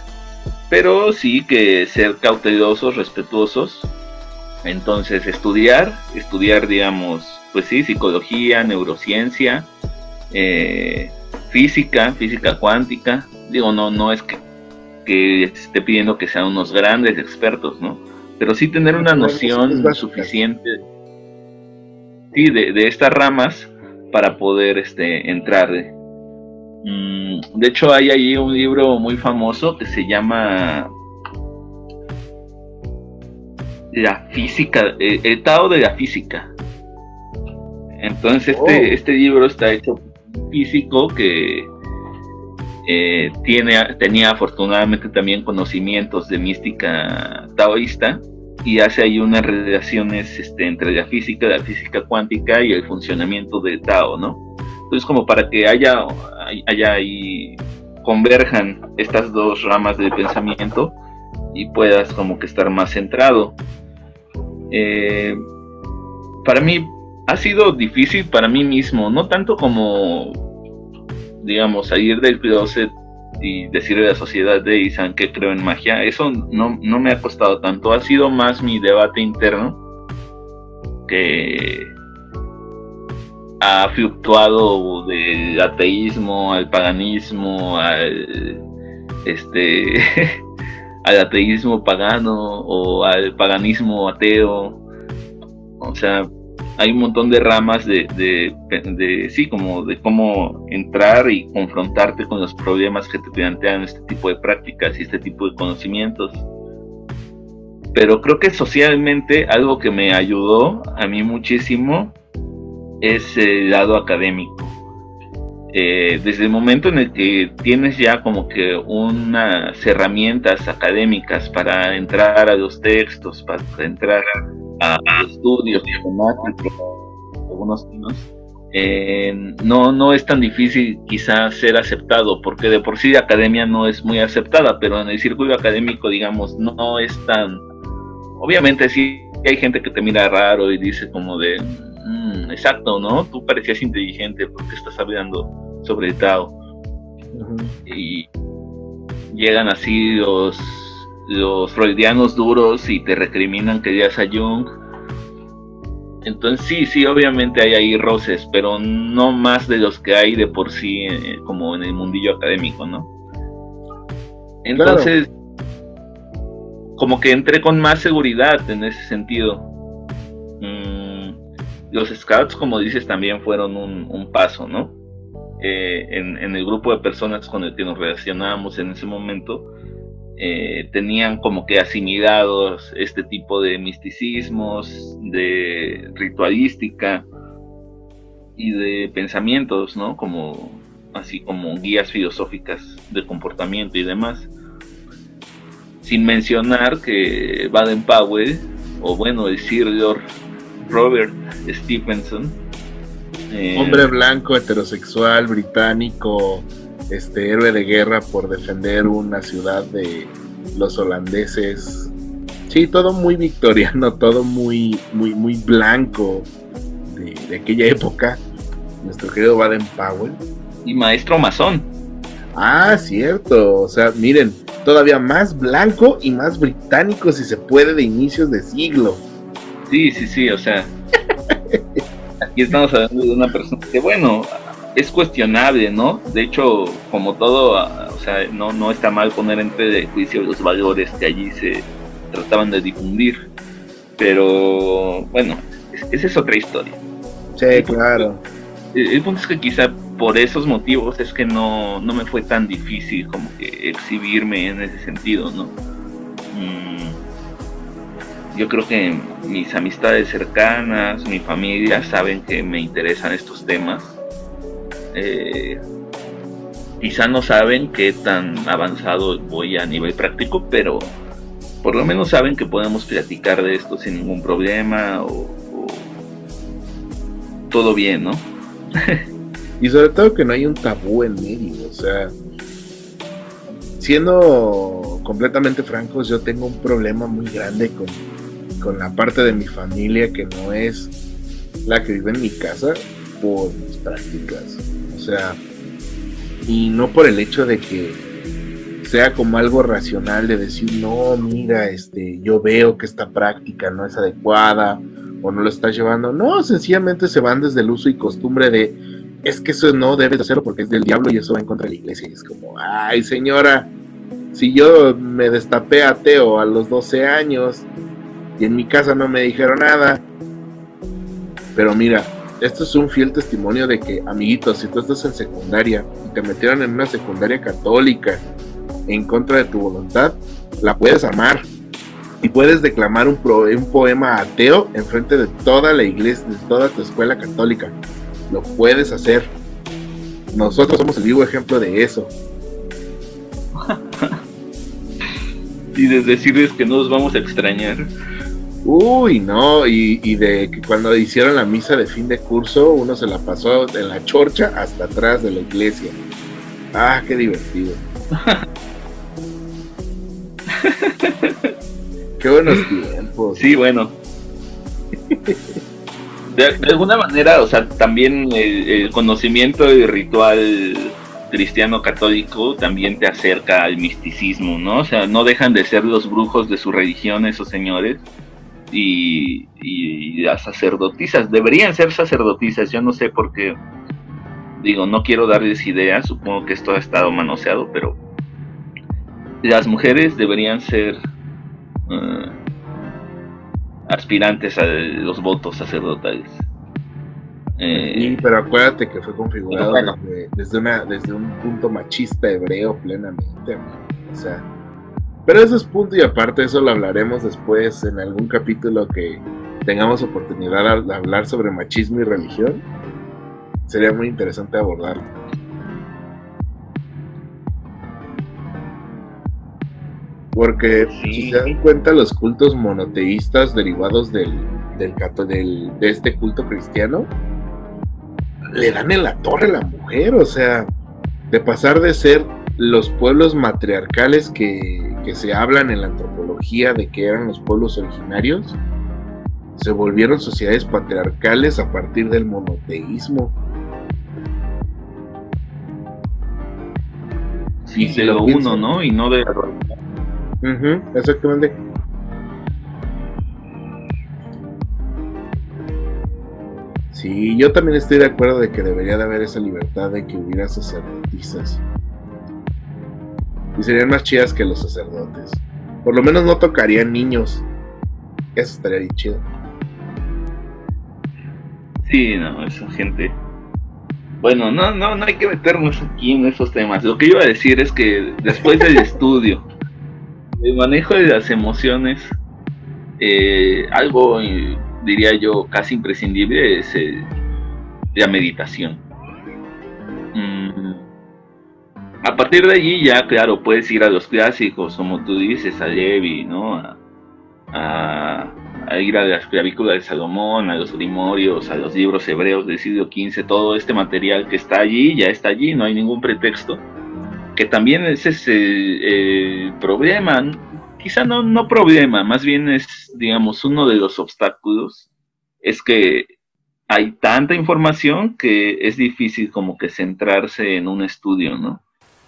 pero sí que ser cautelosos, respetuosos. Entonces, estudiar, estudiar, digamos, pues sí, psicología, neurociencia, eh, física, física cuántica. Digo, no, no es que, que esté pidiendo que sean unos grandes expertos, ¿no? pero sí tener una noción suficiente sí, de, estas ramas para poder este, entrar. Mm, de hecho, hay ahí un libro muy famoso que se llama La física, eh, el Tao de la física. Entonces, este, oh. este libro está hecho físico que eh, tiene, tenía afortunadamente también conocimientos de mística taoísta y hace ahí unas relaciones este, entre la física, la física cuántica y el funcionamiento de Tao, ¿no? Entonces como para que haya, haya ahí converjan estas dos ramas del pensamiento y puedas como que estar más centrado. Eh, para mí ha sido difícil para mí mismo, no tanto como digamos, salir del closet y decirle a la sociedad de Isan que creo en magia, eso no, no me ha costado tanto, ha sido más mi debate interno que ha fluctuado del ateísmo al paganismo, al este al ateísmo pagano o al paganismo ateo. O sea, hay un montón de ramas de, de, sí, como de cómo entrar y confrontarte con los problemas que te plantean este tipo de prácticas y este tipo de conocimientos. Pero creo que socialmente algo que me ayudó a mí muchísimo es el lado académico. Eh, desde el momento en el que tienes ya como que unas herramientas académicas para entrar a los textos, para entrar a, estudios algunos eh, no, no es tan difícil quizás ser aceptado, porque de por sí la academia no es muy aceptada, pero en el círculo académico, digamos, no es tan... Obviamente sí hay gente que te mira raro y dice como de, mm, exacto, ¿no? Tú parecías inteligente porque estás hablando sobre el Tao. Y llegan así los, los freudianos duros y te recriminan que ya a Jung. Entonces sí, sí, obviamente hay ahí roces, pero no más de los que hay de por sí eh, como en el mundillo académico, ¿no? Entonces, como que entré con más seguridad en ese sentido. Mm, los scouts, como dices, también fueron un, paso, ¿no? Eh, en, el grupo de personas con el que nos relacionábamos en ese momento, eh, tenían como que asimilados este tipo de misticismos, de ritualística y de pensamientos, ¿no? Como así como guías filosóficas de comportamiento y demás. Sin mencionar que Baden-Powell, o bueno, el Sir Robert Stevenson, eh, hombre blanco, heterosexual, británico, este héroe de guerra por defender una ciudad de los holandeses. Sí, todo muy victoriano, todo muy, muy, muy blanco de, de aquella época. Nuestro querido Baden Powell. Y maestro masón. Ah, cierto. O sea, miren, todavía más blanco y más británico, si se puede, de inicios de siglo. Sí, sí, sí, o sea, aquí estamos hablando de una persona que, bueno, es cuestionable, ¿no? De hecho, como todo, o sea, no, no está mal poner entre de juicio los valores que allí se trataban de difundir. Pero, bueno, esa es otra historia. Sí, claro. El, punto es que quizá por esos motivos es que no, no me fue tan difícil como que exhibirme en ese sentido, ¿no? Mm, yo creo que mis amistades cercanas, mi familia saben que me interesan estos temas. Eh, quizá no saben qué tan avanzado voy a nivel práctico, pero por lo menos saben que podemos platicar de esto sin ningún problema o todo bien, ¿no? y sobre todo que no hay un tabú en medio, o sea, siendo completamente francos, yo tengo un problema muy grande con, con la parte de mi familia que no es la que vive en mi casa por mis prácticas, o sea, y no por el hecho de que sea como algo racional de decir, no, mira, este, yo veo que esta práctica no es adecuada o no lo estás llevando. No, sencillamente se van desde el uso y costumbre de, es que eso no debes hacerlo porque es del diablo y eso va en contra de la iglesia. Y es como, ay señora, si yo me destapé ateo a los 12 años y en mi casa no me dijeron nada, pero mira, esto es un fiel testimonio de que, amiguitos, si tú estás en secundaria y te metieron en una secundaria católica en contra de tu voluntad, la puedes amar y puedes declamar un, poema ateo en frente de toda la iglesia, de toda tu escuela católica. Lo puedes hacer. Nosotros somos el vivo ejemplo de eso. y de decirles que no nos vamos a extrañar. Uy, no, y, y, de que cuando hicieron la misa de fin de curso, uno se la pasó en la chorcha hasta atrás de la iglesia. Ah, qué divertido. Qué buenos tiempos. Sí, bueno. De, alguna manera, o sea, también el, conocimiento del ritual cristiano católico también te acerca al misticismo, ¿no? O sea, no dejan de ser los brujos de su religión esos señores y, y las sacerdotisas. Deberían ser sacerdotisas, yo no sé por qué. Digo, no quiero darles ideas, supongo que esto ha estado manoseado, pero las mujeres deberían ser uh, aspirantes a los votos sacerdotales. Eh, pero acuérdate que fue configurado desde, una, desde un punto machista hebreo plenamente. O sea, pero eso es punto y aparte, eso lo hablaremos después en algún capítulo que tengamos oportunidad de hablar sobre machismo y religión. Sería muy interesante abordarlo. Porque si se dan cuenta, los cultos monoteístas derivados del, del, de este culto cristiano le dan en la torre a la mujer. O sea, de pasar de ser los pueblos matriarcales que, que se hablan en la antropología de que eran los pueblos originarios, se volvieron sociedades patriarcales a partir del monoteísmo. y de lo, uno, ¿no? Y no de exactamente. Sí, yo también estoy de acuerdo de que debería de haber esa libertad de que hubiera sacerdotisas. Y serían más chidas que los sacerdotes. Por lo menos no tocarían niños. Eso estaría bien chido. Sí, no, esa gente. Bueno, no, no, no hay que meternos aquí en esos temas. Lo que iba a decir es que después del estudio, el manejo de las emociones, eh, algo diría yo casi imprescindible es la meditación. Mm, a partir de allí ya, claro, puedes ir a los clásicos, como tú dices, a Levi, ¿no? A, ir a las clavículas de Salomón, a los grimorios, a los libros hebreos del siglo XV, todo este material que está allí, ya está allí, no hay ningún pretexto. Que también ese es el, problema, quizá no, no problema, más bien es, digamos, uno de los obstáculos, es que hay tanta información que es difícil como que centrarse en un estudio, ¿no?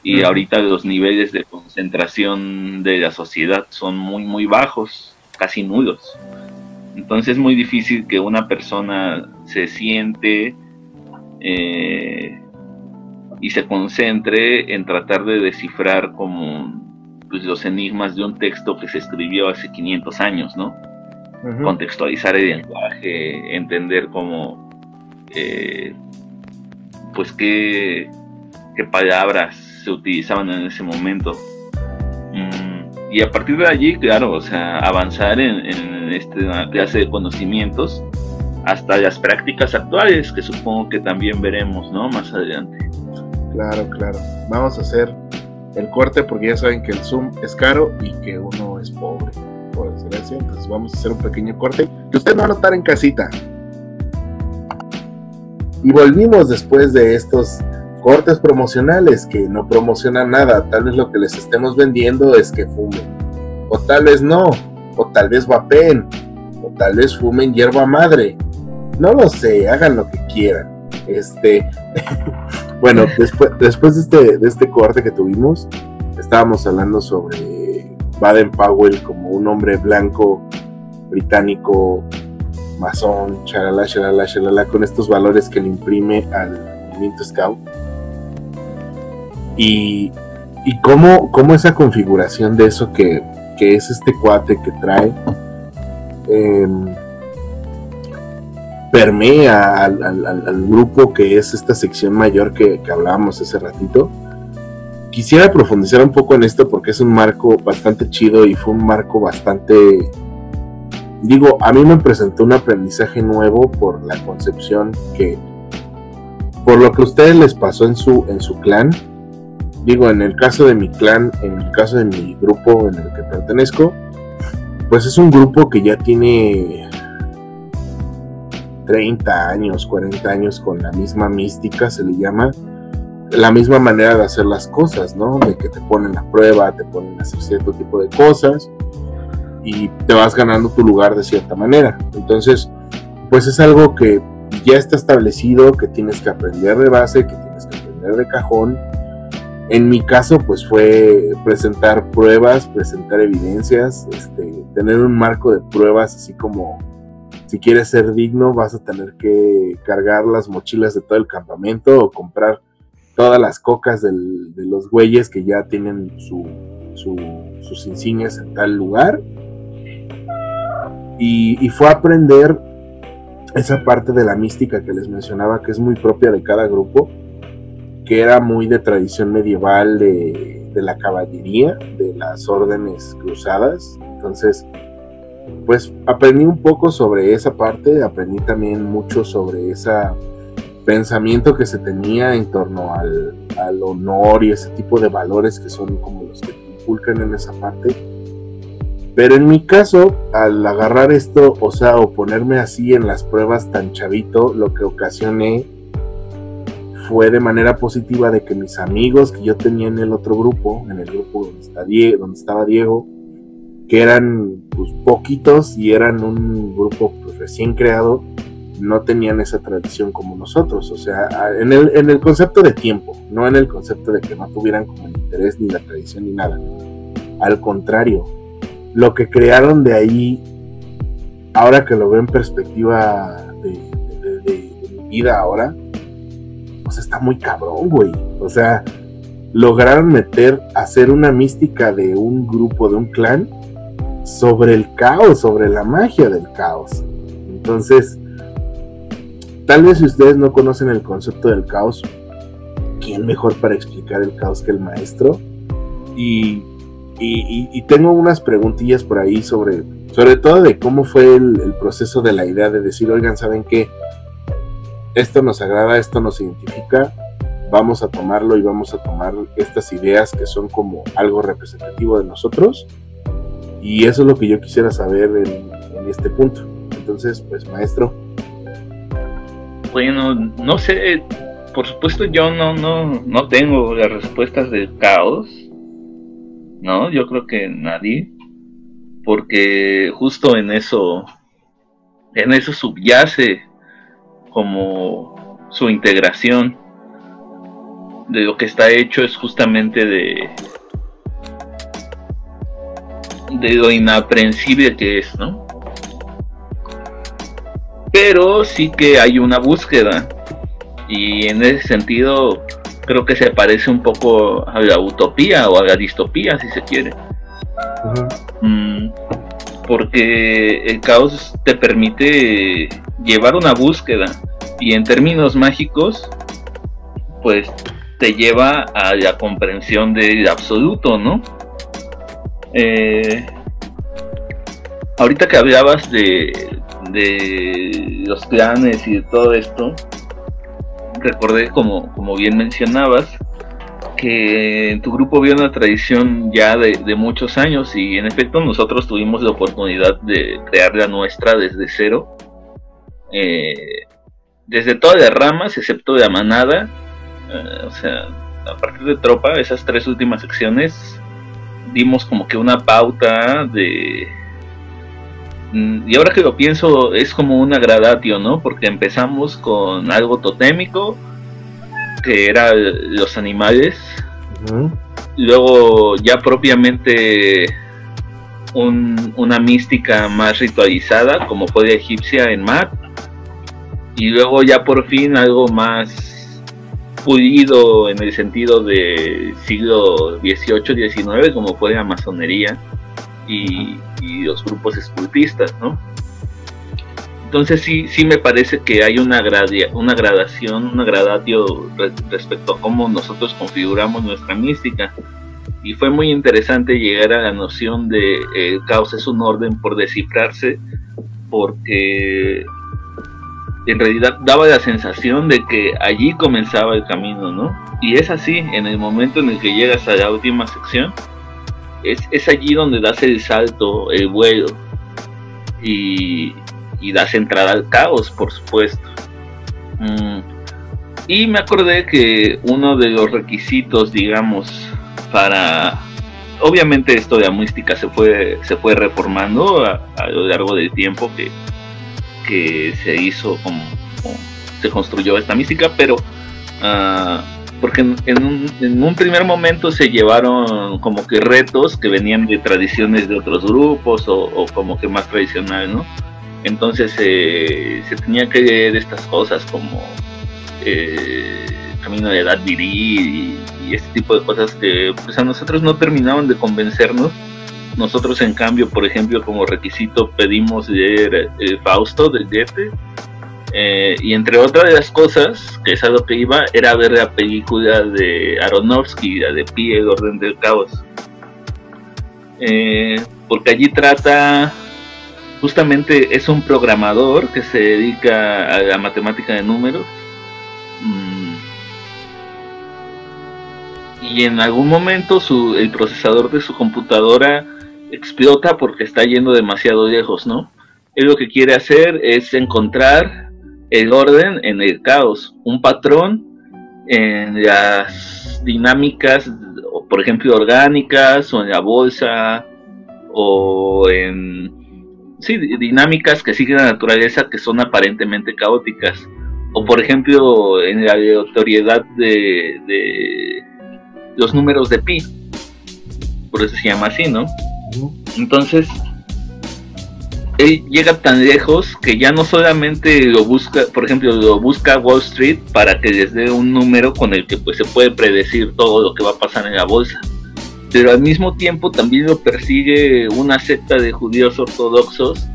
Y ahorita los niveles de concentración de la sociedad son muy muy bajos, casi nulos. Entonces es muy difícil que una persona se siente eh, y se concentre en tratar de descifrar como pues, los enigmas de un texto que se escribió hace 500 años, ¿no? Contextualizar el lenguaje, entender cómo, eh, pues qué, qué palabras se utilizaban en ese momento. Mm, y a partir de allí, claro, o sea, avanzar en, en esta clase de conocimientos hasta las prácticas actuales, que supongo que también veremos, ¿no? Más adelante. Claro, claro. Vamos a hacer el corte porque ya saben que el Zoom es caro y que uno es pobre, por excelencia. Entonces vamos a hacer un pequeño corte que usted va a notar en casita. Y volvimos después de estos cortes promocionales que no promocionan nada. Tal vez lo que les estemos vendiendo es que fumen. O tal vez no. O tal vez vapen. O tal vez fumen hierba madre. No lo sé, hagan lo que quieran. Este, bueno, después, después de, este, de este corte que tuvimos, estábamos hablando sobre Baden Powell como un hombre blanco, británico, masón, charala, charala, charala, con estos valores que le imprime al movimiento Scout y, y cómo, esa configuración de eso que, es este cuate que trae em, permea al, grupo que es esta sección mayor que, que hablábamos hace ratito. Quisiera profundizar un poco en esto porque es un marco bastante chido y fue un marco bastante digo, a mí me presentó un aprendizaje nuevo por la concepción que, por lo que a ustedes les pasó en su, en su clan, digo, en el caso de mi clan, en el caso de mi grupo en el que pertenezco, pues es un grupo que ya tiene 30 años, 40 años con la misma mística, se le llama, la misma manera de hacer las cosas, ¿no? De que te ponen a prueba, te ponen a hacer cierto tipo de cosas y te vas ganando tu lugar de cierta manera. Entonces, pues es algo que ya está establecido, que tienes que aprender de base, que tienes que aprender de cajón en mi caso, pues fue presentar pruebas, presentar evidencias, este, tener un marco de pruebas, así como si quieres ser digno, vas a tener que cargar las mochilas de todo el campamento o comprar todas las cocas de los güeyes que ya tienen sus insignias en tal lugar. Y, y fue aprender esa parte de la mística que les mencionaba, que es muy propia de cada grupo que era muy de tradición medieval de, la caballería, de las órdenes cruzadas. Entonces, pues aprendí un poco sobre esa parte, aprendí también mucho sobre ese pensamiento que se tenía en torno al, al, honor y ese tipo de valores que son como los que inculcan en esa parte. Pero en mi caso, al agarrar esto, o sea, o ponerme así en las pruebas tan chavito, lo que ocasioné fue de manera positiva de que mis amigos que yo tenía en el otro grupo, en el grupo donde, donde estaba Diego, que eran pues, poquitos y eran un grupo pues, recién creado, no tenían esa tradición como nosotros, o sea, en el, en el concepto de tiempo, no en el concepto de que no tuvieran como el interés ni la tradición ni nada. Al contrario, lo que crearon de ahí, ahora que lo veo en perspectiva de, mi vida ahora, pues está muy cabrón, güey. O sea, lograron meter, hacer una mística de un grupo, de un clan, sobre el caos, sobre la magia del caos. Entonces, tal vez si ustedes no conocen el concepto del caos, ¿quién mejor para explicar el caos que el maestro? Y, tengo unas preguntillas por ahí sobre, sobre todo de cómo fue el, el proceso de la idea de decir, oigan, ¿saben qué? Esto nos agrada, esto nos identifica, vamos a tomarlo y vamos a tomar estas ideas que son como algo representativo de nosotros. Y eso es lo que yo quisiera saber en, este punto. Entonces, pues maestro. Bueno, no sé, por supuesto yo no, no, no tengo las respuestas del caos. No, yo creo que nadie. Porque justo en eso, en eso subyace como su integración de lo que está hecho es justamente de de lo inaprensible que es, ¿no? Pero sí que hay una búsqueda y en ese sentido creo que se parece un poco a la utopía o a la distopía si se quiere. Mm, porque el caos te permite llevar una búsqueda y en términos mágicos pues te lleva a la comprensión del absoluto, ¿no? Eh, ahorita que hablabas de, de los planes y de todo esto, recordé, como, como bien mencionabas, que en tu grupo había una tradición ya de, muchos años y en efecto nosotros tuvimos la oportunidad de crear la nuestra desde cero. Eh, desde todas las ramas, excepto de la manada, eh, o sea, a partir de Tropa, esas tres últimas secciones, dimos como que una pauta de... Mm, y ahora que lo pienso, es como una gradatio, ¿no? Porque empezamos con algo totémico, que era los animales. Luego ya propiamente una mística más ritualizada, como fue de egipcia en Mat. Y luego ya por fin algo más pulido en el sentido de siglo XVIII, XIX, como fue la masonería y, los grupos escultistas, ¿no? Entonces sí, sí me parece que hay una, una gradación, una gradatio respecto a cómo nosotros configuramos nuestra mística. Y fue muy interesante llegar a la noción de el caos es un orden por descifrarse, porque en realidad daba la sensación de que allí comenzaba el camino, ¿no? Y es así, en el momento en el que llegas a la última sección, es, allí donde das el salto, el vuelo, y, das entrada al caos, por supuesto. Mm, y me acordé que uno de los requisitos, digamos, para... Obviamente esto de la mística se fue, se fue reformando a, lo largo del tiempo que que se hizo, como, se construyó esta mística, pero uh, porque en, un, primer momento se llevaron como que retos que venían de tradiciones de otros grupos o, como que más tradicional, ¿no? Entonces eh, se tenía que ver estas cosas como eh, camino de edad viril y, y, este tipo de cosas que pues a nosotros no terminaban de convencernos nosotros, en cambio, por ejemplo, como requisito pedimos leer eh, Fausto de Goethe. Eh, y entre otras de las cosas, que es a lo que iba, era ver la película de Aronofsky, la de Pie, el orden del caos. Eh, porque allí trata, justamente es un programador que se dedica a la matemática de números. Y en algún momento su, el procesador de su computadora explota porque está yendo demasiado lejos, ¿no? Él lo que quiere hacer es encontrar el orden en el caos, un patrón en las dinámicas, por ejemplo, orgánicas o en la bolsa o en sí, dinámicas que siguen la naturaleza que son aparentemente caóticas. O por ejemplo, en la aleatoriedad de, de los números de pi. Por eso se llama así, ¿no? Entonces, él llega tan lejos que ya no solamente lo busca, por ejemplo, lo busca Wall Street para que les dé un número con el que pues se puede predecir todo lo que va a pasar en la bolsa. Pero al mismo tiempo también lo persigue una secta de judíos ortodoxos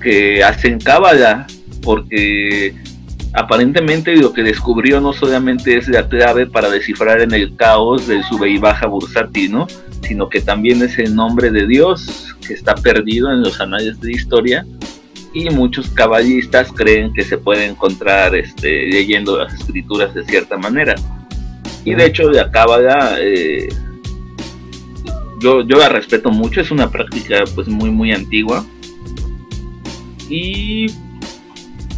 que hacen cábala, porque aparentemente lo que descubrió no solamente es la clave para descifrar en el caos del sube y baja bursátil, ¿no? sino que también es el nombre de Dios que está perdido en los anales de historia y muchos cabalistas creen que se puede encontrar este, leyendo las escrituras de cierta manera. Y de hecho la cábala eh, yo, yo la respeto mucho, es una práctica pues muy muy antigua y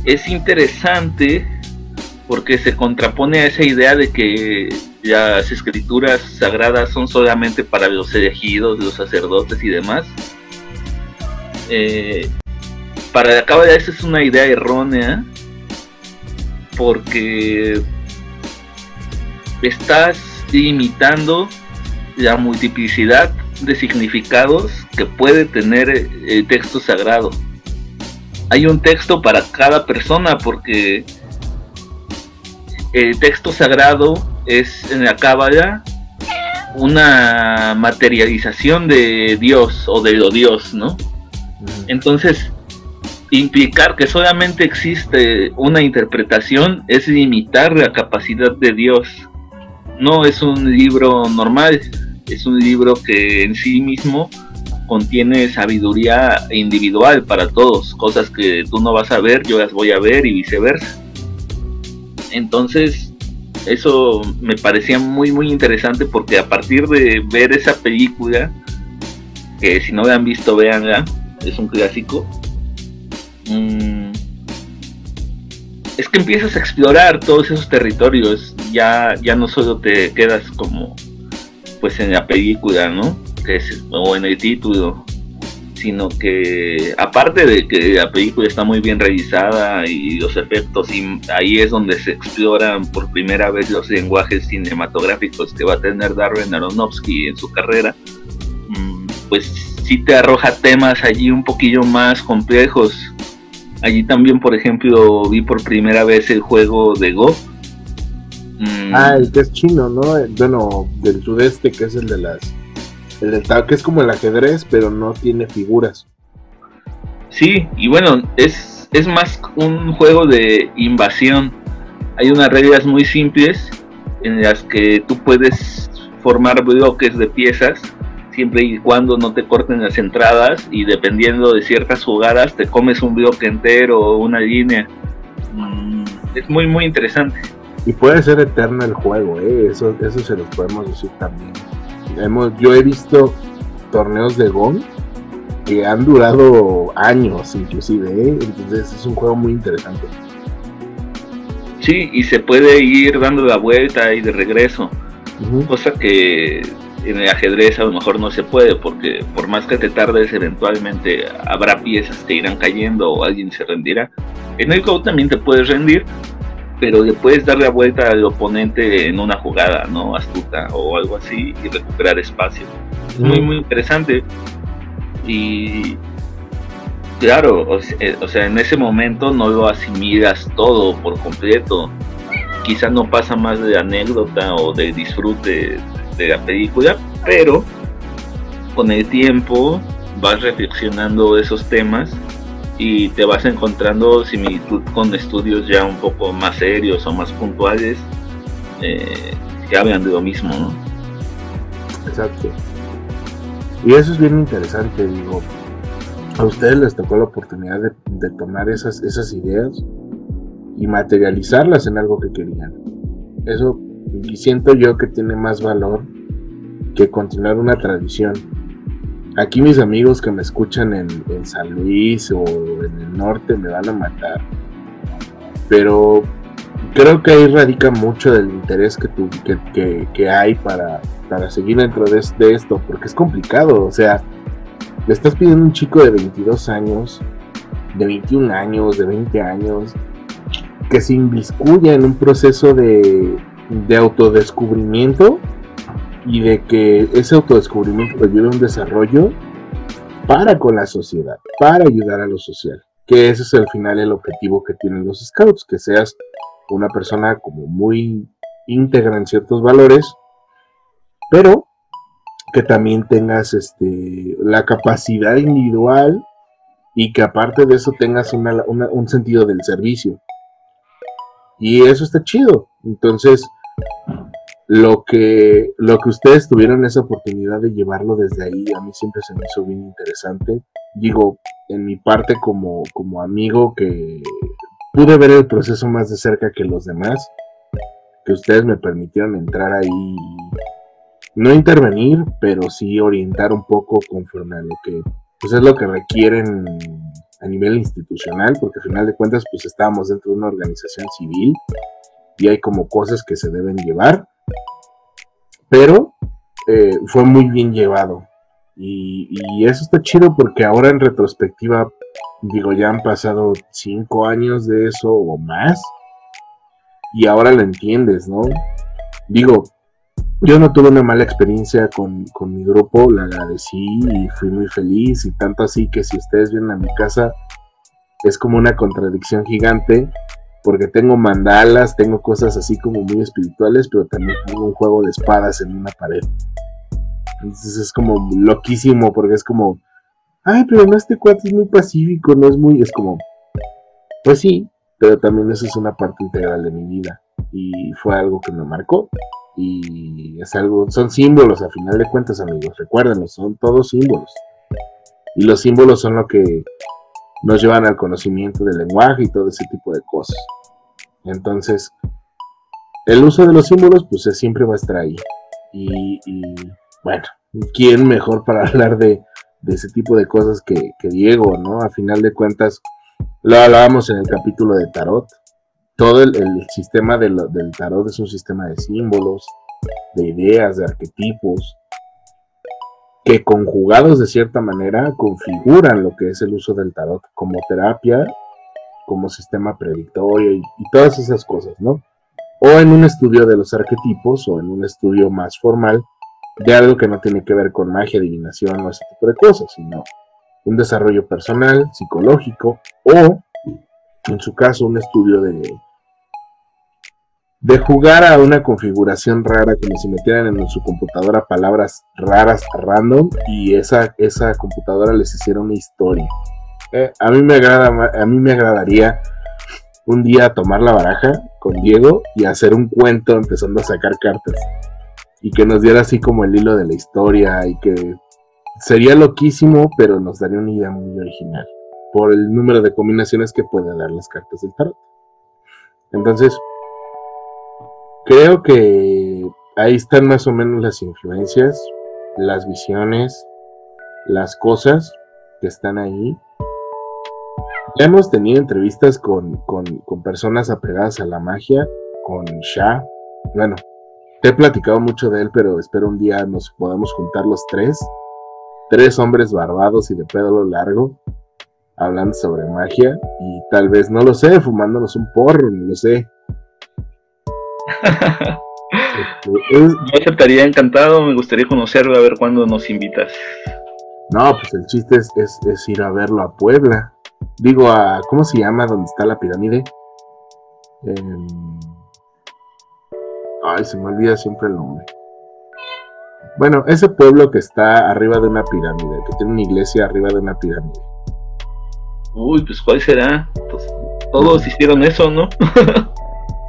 es interesante porque se contrapone a esa idea de que las escrituras sagradas son solamente para los elegidos, los sacerdotes y demás. Eh, para la cábala esa es una idea errónea porque estás limitando la multiplicidad de significados que puede tener el texto sagrado. Hay un texto para cada persona porque el texto sagrado es en la cábala una materialización de Dios o de lo Dios, ¿no? Entonces, implicar que solamente existe una interpretación es limitar la capacidad de Dios. No es un libro normal, es un libro que en sí mismo contiene sabiduría individual para todos, cosas que tú no vas a ver, yo las voy a ver y viceversa. Entonces, eso me parecía muy muy interesante porque a partir de ver esa película, que si no la han visto, véanla, es un clásico, mm, es que empiezas a explorar todos esos territorios, ya, ya no solo te quedas como pues en la película, ¿no? Que es, o en el título, sino que aparte de que la película está muy bien realizada y los efectos, y ahí es donde se exploran por primera vez los lenguajes cinematográficos que va a tener Darren Aronofsky en su carrera, mm, pues sí te arroja temas allí un poquillo más complejos. Allí también, por ejemplo, vi por primera vez el juego de Go. Mm. Ah, el que es chino, ¿no? Bueno, del sudeste, que es el de las el que es como el ajedrez, pero no tiene figuras. Sí, y bueno, es, es más un juego de invasión. Hay unas reglas muy simples en las que tú puedes formar bloques de piezas siempre y cuando no te corten las entradas y dependiendo de ciertas jugadas te comes un bloque entero o una línea. Mm, es muy muy interesante. Y puede ser eterno el juego, ¿eh? eso, eso se lo podemos decir también yo he visto torneos de Go que han durado años inclusive, ¿eh? entonces es un juego muy interesante. Sí, y se puede ir dando la vuelta y de regreso, cosa que en el ajedrez a lo mejor no se puede, porque por más que te tardes, eventualmente habrá piezas que irán cayendo o alguien se rendirá. En el Go también te puedes rendir, pero le puedes dar la vuelta al oponente en una jugada, ¿no? Astuta o algo así y recuperar espacio. Es muy, muy interesante. Y claro, o sea, en ese momento no lo asimilas todo por completo. Quizás no pasa más de anécdota o de disfrute de la película, pero con el tiempo vas reflexionando esos temas y te vas encontrando similitud con estudios ya un poco más serios o más puntuales eh, que hablan de lo mismo, ¿no? Exacto. Y eso es bien interesante, digo. A ustedes les tocó la oportunidad de, tomar esas, esas ideas y materializarlas en algo que querían. Eso y siento yo que tiene más valor que continuar una tradición Aquí mis amigos que me escuchan en, San Luis o en el norte me van a matar. Pero creo que ahí radica mucho del interés que, tu, que, hay para, para, seguir dentro de, esto, porque es complicado. O sea, Le estás pidiendo a un chico de 22 años, de 21 años, de 20 años, que se inviscuya en un proceso de, de autodescubrimiento y de que ese autodescubrimiento le ayude a un desarrollo para con la sociedad, para ayudar a lo social. Que ese es al final el objetivo que tienen los scouts, que seas una persona como muy íntegra en ciertos valores, pero que también tengas este, la capacidad individual y que aparte de eso tengas un sentido del servicio. Y eso está chido. Entonces, lo que, lo que ustedes tuvieron esa oportunidad de llevarlo desde ahí, a mí siempre se me hizo bien interesante. Digo, en mi parte como, como amigo que pude ver el proceso más de cerca que los demás, que ustedes me permitieron entrar ahí, no intervenir, pero sí orientar un poco conforme a lo que pues es lo que requieren a nivel institucional, porque al final de cuentas pues estábamos dentro de una organización civil y hay como cosas que se deben llevar, pero eh, fue muy bien llevado. Y, y, eso está chido porque ahora en retrospectiva, digo, ya han pasado cinco años de eso o más, y ahora lo entiendes, ¿no? Digo, yo no tuve una mala experiencia con, con, mi grupo, la agradecí y fui muy feliz y tanto así que si ustedes vienen a mi casa es como una contradicción gigante porque tengo mandalas, tengo cosas así como muy espirituales, pero también tengo un juego de espadas en una pared. Entonces es como loquísimo porque es como, ay, pero no este cuate es muy pacífico, no es muy, es como, pues sí, pero también eso es una parte integral de mi vida y fue algo que me marcó y es algo, son símbolos a final de cuentas, amigos, recuérdenlo, son todos símbolos. Y los símbolos son lo que nos llevan al conocimiento del lenguaje y todo ese tipo de cosas. Entonces, el uso de los símbolos, pues siempre va a estar ahí. Y, bueno, ¿quién mejor para hablar de, ese tipo de cosas que, Diego, ¿no? A final de cuentas, lo hablábamos en el capítulo de Tarot todo el, sistema del tarot es un sistema de símbolos, de ideas, de arquetipos, que conjugados de cierta manera configuran lo que es el uso del tarot como terapia, como sistema predictorio y, todas esas cosas, ¿no? O en un estudio de los arquetipos o en un estudio más formal de algo que no tiene que ver con magia, adivinación o ese tipo de cosas, sino un desarrollo personal, psicológico o en su caso, un estudio de, de jugar a una configuración rara, como si metieran en su computadora palabras raras random y esa, esa computadora les hiciera una historia. Eh, a, mí me agrada, a mí me agradaría un día tomar la baraja con Diego y hacer un cuento empezando a sacar cartas. Y que nos diera así como el hilo de la historia y que sería loquísimo, pero nos daría una idea muy original por el número de combinaciones que puede dar las cartas del tarot. Entonces, creo que ahí están más o menos las influencias, las visiones, las cosas que están ahí. Ya hemos tenido entrevistas con, con, personas apegadas a la magia, con Shah. Bueno, te he platicado mucho de él, pero espero un día nos podamos juntar los tres. Tres hombres barbados y de pelo largo hablando sobre magia y tal vez, no lo sé, fumándonos un porro, no lo sé. Este, Yo aceptaría encantado, me gustaría conocerlo, a ver cuándo nos invitas. No, pues el chiste es, es, ir a verlo a Puebla. Digo, a ¿cómo se llama donde está la pirámide? Ay, se me olvida siempre el nombre. Bueno, ese pueblo que está arriba de una pirámide, que tiene una iglesia arriba de una pirámide. Uy, pues ¿cuál será? Pues, todos hicieron eso, ¿no?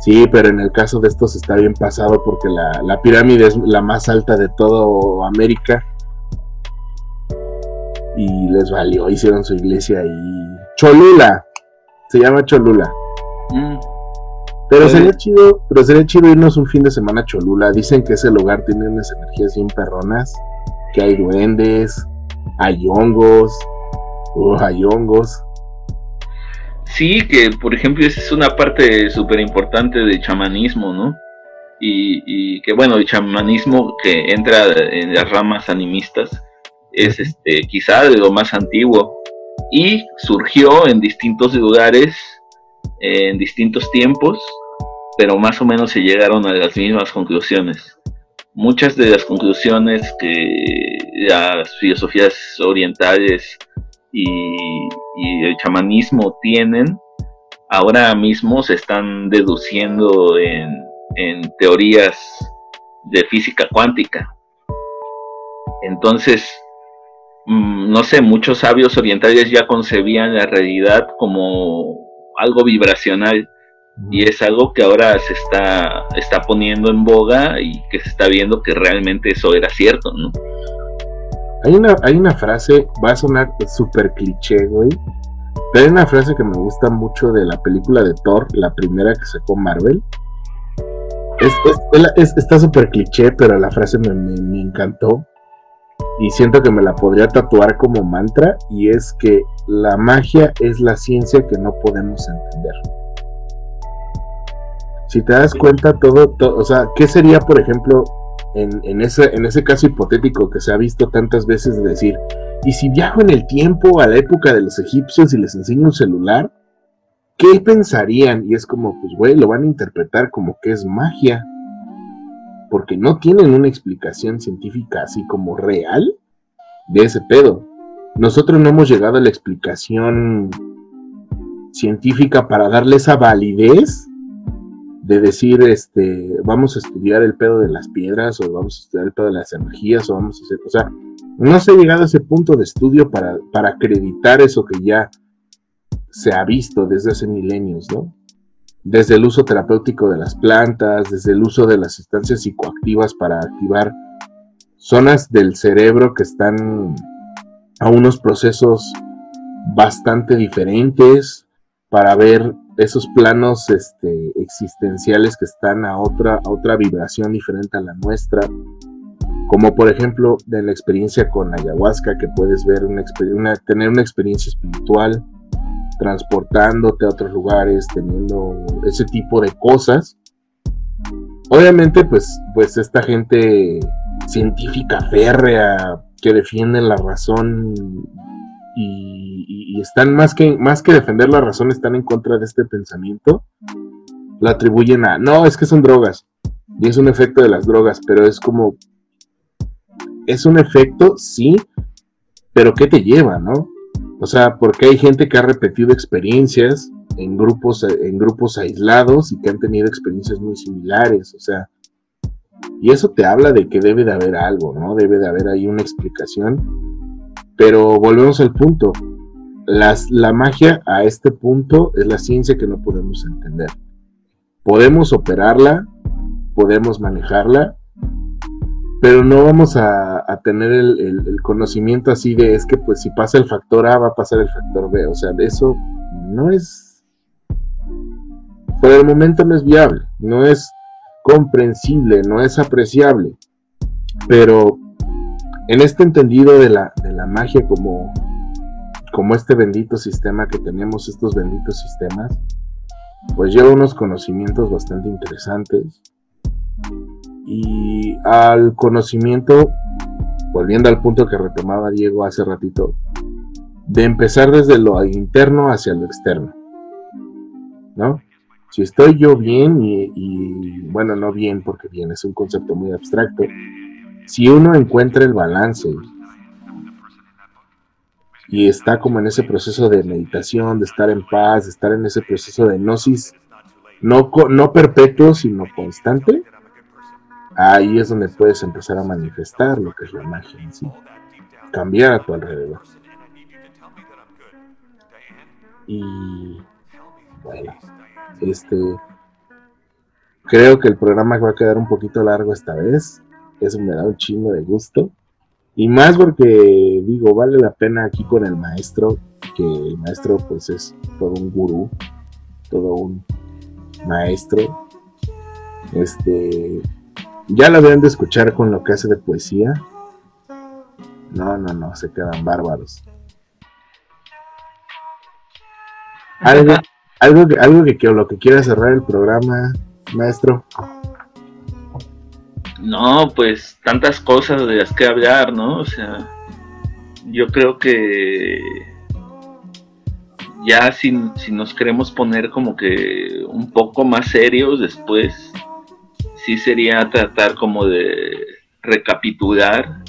sí, pero en el caso de estos está bien pasado porque la, pirámide es la más alta de todo América. Y les valió, hicieron su iglesia ahí. Cholula, se llama Cholula. Mm. Pero sería chido, pero sería chido irnos un fin de semana a Cholula. Dicen que ese lugar tiene unas energías bien perronas, que hay duendes, hay hongos, uh, hay hongos. Sí, que por ejemplo esa es una parte súper importante del chamanismo, ¿no? Y, que bueno, el chamanismo que entra en las ramas animistas, es este, quizá de lo más antiguo y surgió en distintos lugares, en distintos tiempos, pero más o menos se llegaron a las mismas conclusiones. Muchas de las conclusiones que las filosofías orientales y, el chamanismo tienen, ahora mismo se están deduciendo en, en teorías de física cuántica. Entonces, mm, no sé, muchos sabios orientales ya concebían la realidad como algo vibracional y es algo que ahora se está, está poniendo en boga y que se está viendo que realmente eso era cierto, ¿no? Hay una, hay una frase, va a sonar súper cliché, güey, pero hay una frase que me gusta mucho de la película de Thor, la primera que sacó Marvel. está súper cliché, pero la frase me, me encantó y siento que me la podría tatuar como mantra y es que la magia es la ciencia que no podemos entender si te das cuenta, todo, o sea, ¿qué sería, por ejemplo, en, ese, en ese caso hipotético que se ha visto tantas veces de decir, y si viajo en el tiempo a la época de los egipcios y les enseño un celular, ¿qué pensarían? Y es como, pues, güey, lo van a interpretar como que es magia, porque no tienen una explicación científica así como real de ese pedo. Nosotros no hemos llegado a la explicación científica para darle esa validez de decir, este, vamos a estudiar el pedo de las piedras o vamos a estudiar el pedo de las energías o vamos a hacer, o sea, no se ha llegado a ese punto de estudio para, para acreditar eso que ya se ha visto desde hace milenios, ¿no? Desde el uso terapéutico de las plantas, desde el uso de las sustancias psicoactivas para activar zonas del cerebro que están a unos procesos bastante diferentes para ver esos planos este, existenciales que están a otra, a otra vibración diferente a la nuestra, como por ejemplo de la experiencia con ayahuasca, que puedes ver una, tener una experiencia espiritual, transportándote a otros lugares, teniendo ese tipo de cosas. Obviamente, pues, pues esta gente científica férrea que defiende la razón y, están más que, más que defender la razón, están en contra de este pensamiento, lo atribuyen a, no, es que son drogas, y es un efecto de las drogas, pero es como, es un efecto, sí, pero ¿qué te lleva, no? O sea, porque hay gente que ha repetido experiencias en grupos, en grupos aislados y que han tenido experiencias muy similares, o sea, y eso te habla de que debe de haber algo, ¿no? Debe de haber ahí una explicación pero volvemos al punto. la magia a este punto es la ciencia que no podemos entender. Podemos operarla, podemos manejarla, pero no vamos a, tener el, conocimiento así de es que pues si pasa el factor A va a pasar el factor B. O sea, eso no es... Por el momento no es viable, no es comprensible, no es apreciable. Pero en este entendido de la, de la magia como, como este bendito sistema que tenemos, estos benditos sistemas, pues lleva unos conocimientos bastante interesantes. Y al conocimiento, volviendo al punto que retomaba Diego hace ratito, de empezar desde lo interno hacia lo externo. ¿No? Si estoy yo bien y, y bueno, no bien porque bien es un concepto muy abstracto, si uno encuentra el balance y está como en ese proceso de meditación, de estar en paz, de estar en ese proceso de gnosis, no, no perpetuo, sino constante, ahí es donde puedes empezar a manifestar lo que es la magia en sí, cambiar a tu alrededor. Y bueno, este creo que el programa va a quedar un poquito largo esta vez eso me da un chingo de gusto. Y más porque digo, vale la pena aquí con el maestro, que el maestro pues es todo un gurú, todo un maestro. Este, ya lo deben de escuchar con lo que hace de poesía. No, no, no, se quedan bárbaros. Algo, algo, que, algo que, que lo que quiera cerrar el programa, maestro. No, pues tantas cosas de las que hablar, ¿no? O sea, yo creo que ya si, si, nos queremos poner como que un poco más serios después, sí sería tratar como de recapitular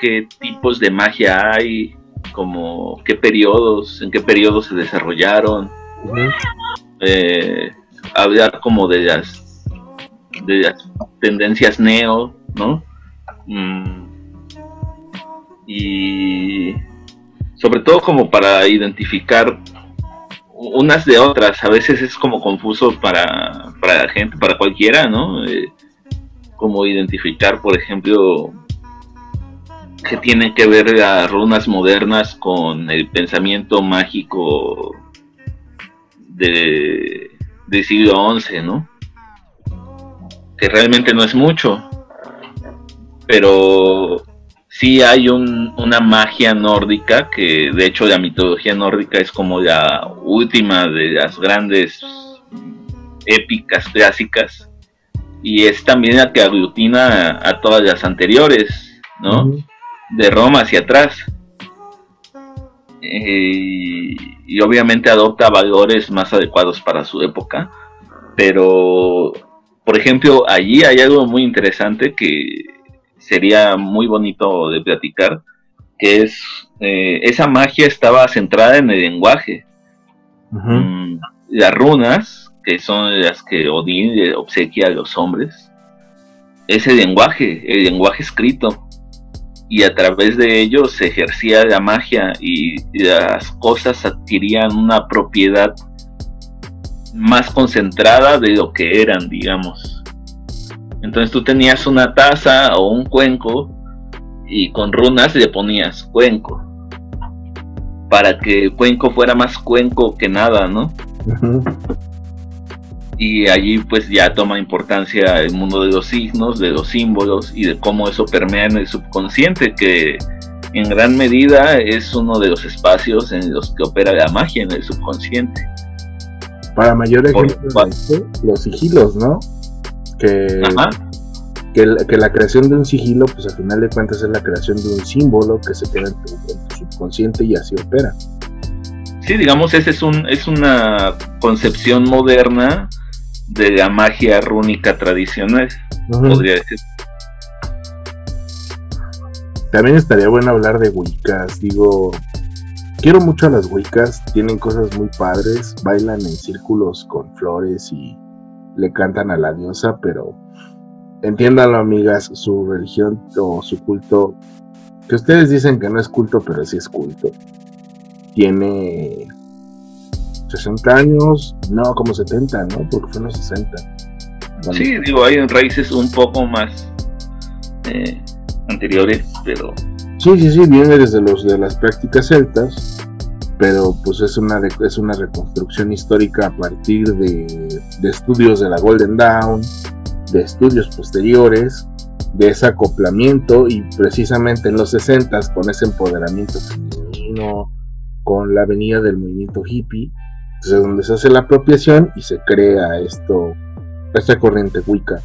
qué tipos de magia hay, como qué periodos, en qué periodos se desarrollaron, eh, hablar como de las, de las tendencias neo, ¿no? Mm, y sobre todo como para identificar unas de otras. A veces es como confuso para, para la gente, para cualquiera, ¿no? Eh, como identificar, por ejemplo, que tienen que ver las runas modernas con el pensamiento mágico de, del siglo XI, ¿no? Que realmente no es mucho, pero sí hay una magia nórdica que de hecho la mitología nórdica es como la última de las grandes épicas clásicas y es también la que aglutina a, todas las anteriores, ¿no? De Roma hacia atrás. Eh, y obviamente adopta valores más adecuados para su época, pero por ejemplo allí hay algo muy interesante que sería muy bonito de platicar, que es eh, esa magia estaba centrada en el lenguaje. Mm, las runas, que son las que Odín obsequia a los hombres, es el lenguaje, el lenguaje escrito. Y a través de ello se ejercía la magia y las cosas adquirían una propiedad más concentrada de lo que eran, digamos. Entonces tú tenías una taza o un cuenco y con runas le ponías cuenco. Para que el cuenco fuera más cuenco que nada, ¿no? Y allí pues ya toma importancia el mundo de los signos, de los símbolos y de cómo eso permea en el subconsciente, que en gran medida es uno de los espacios en los que opera la magia en el subconsciente. Para mayor ejemplo, los sigilos, ¿no? que, que, la creación de un sigilo, pues al final de cuentas es la creación de un símbolo que se queda en tu, subconsciente y así opera. Sí, digamos, esa es, un, es una concepción moderna de la magia rúnica tradicional, podría decir. También estaría bueno hablar de Wiccas, digo, quiero mucho a las Wiccas, tienen cosas muy padres, bailan en círculos con flores y le cantan a la diosa, pero entiéndanlo amigas, su religión o su culto, que ustedes dicen que no es culto, pero sí es culto, tiene 60 años, no, como 70, ¿no? Porque fue en los 60. Sí, digo, hay raíces un poco más eh, anteriores, pero... Sí, sí, sí, viene desde los de las prácticas celtas pero pues es una, es una reconstrucción histórica a partir de, estudios de la Golden Dawn, de estudios posteriores, de ese acoplamiento y precisamente en los 60 con ese empoderamiento femenino, con la venida del movimiento hippie, es donde se hace la apropiación y se crea esto, esta corriente Wicca.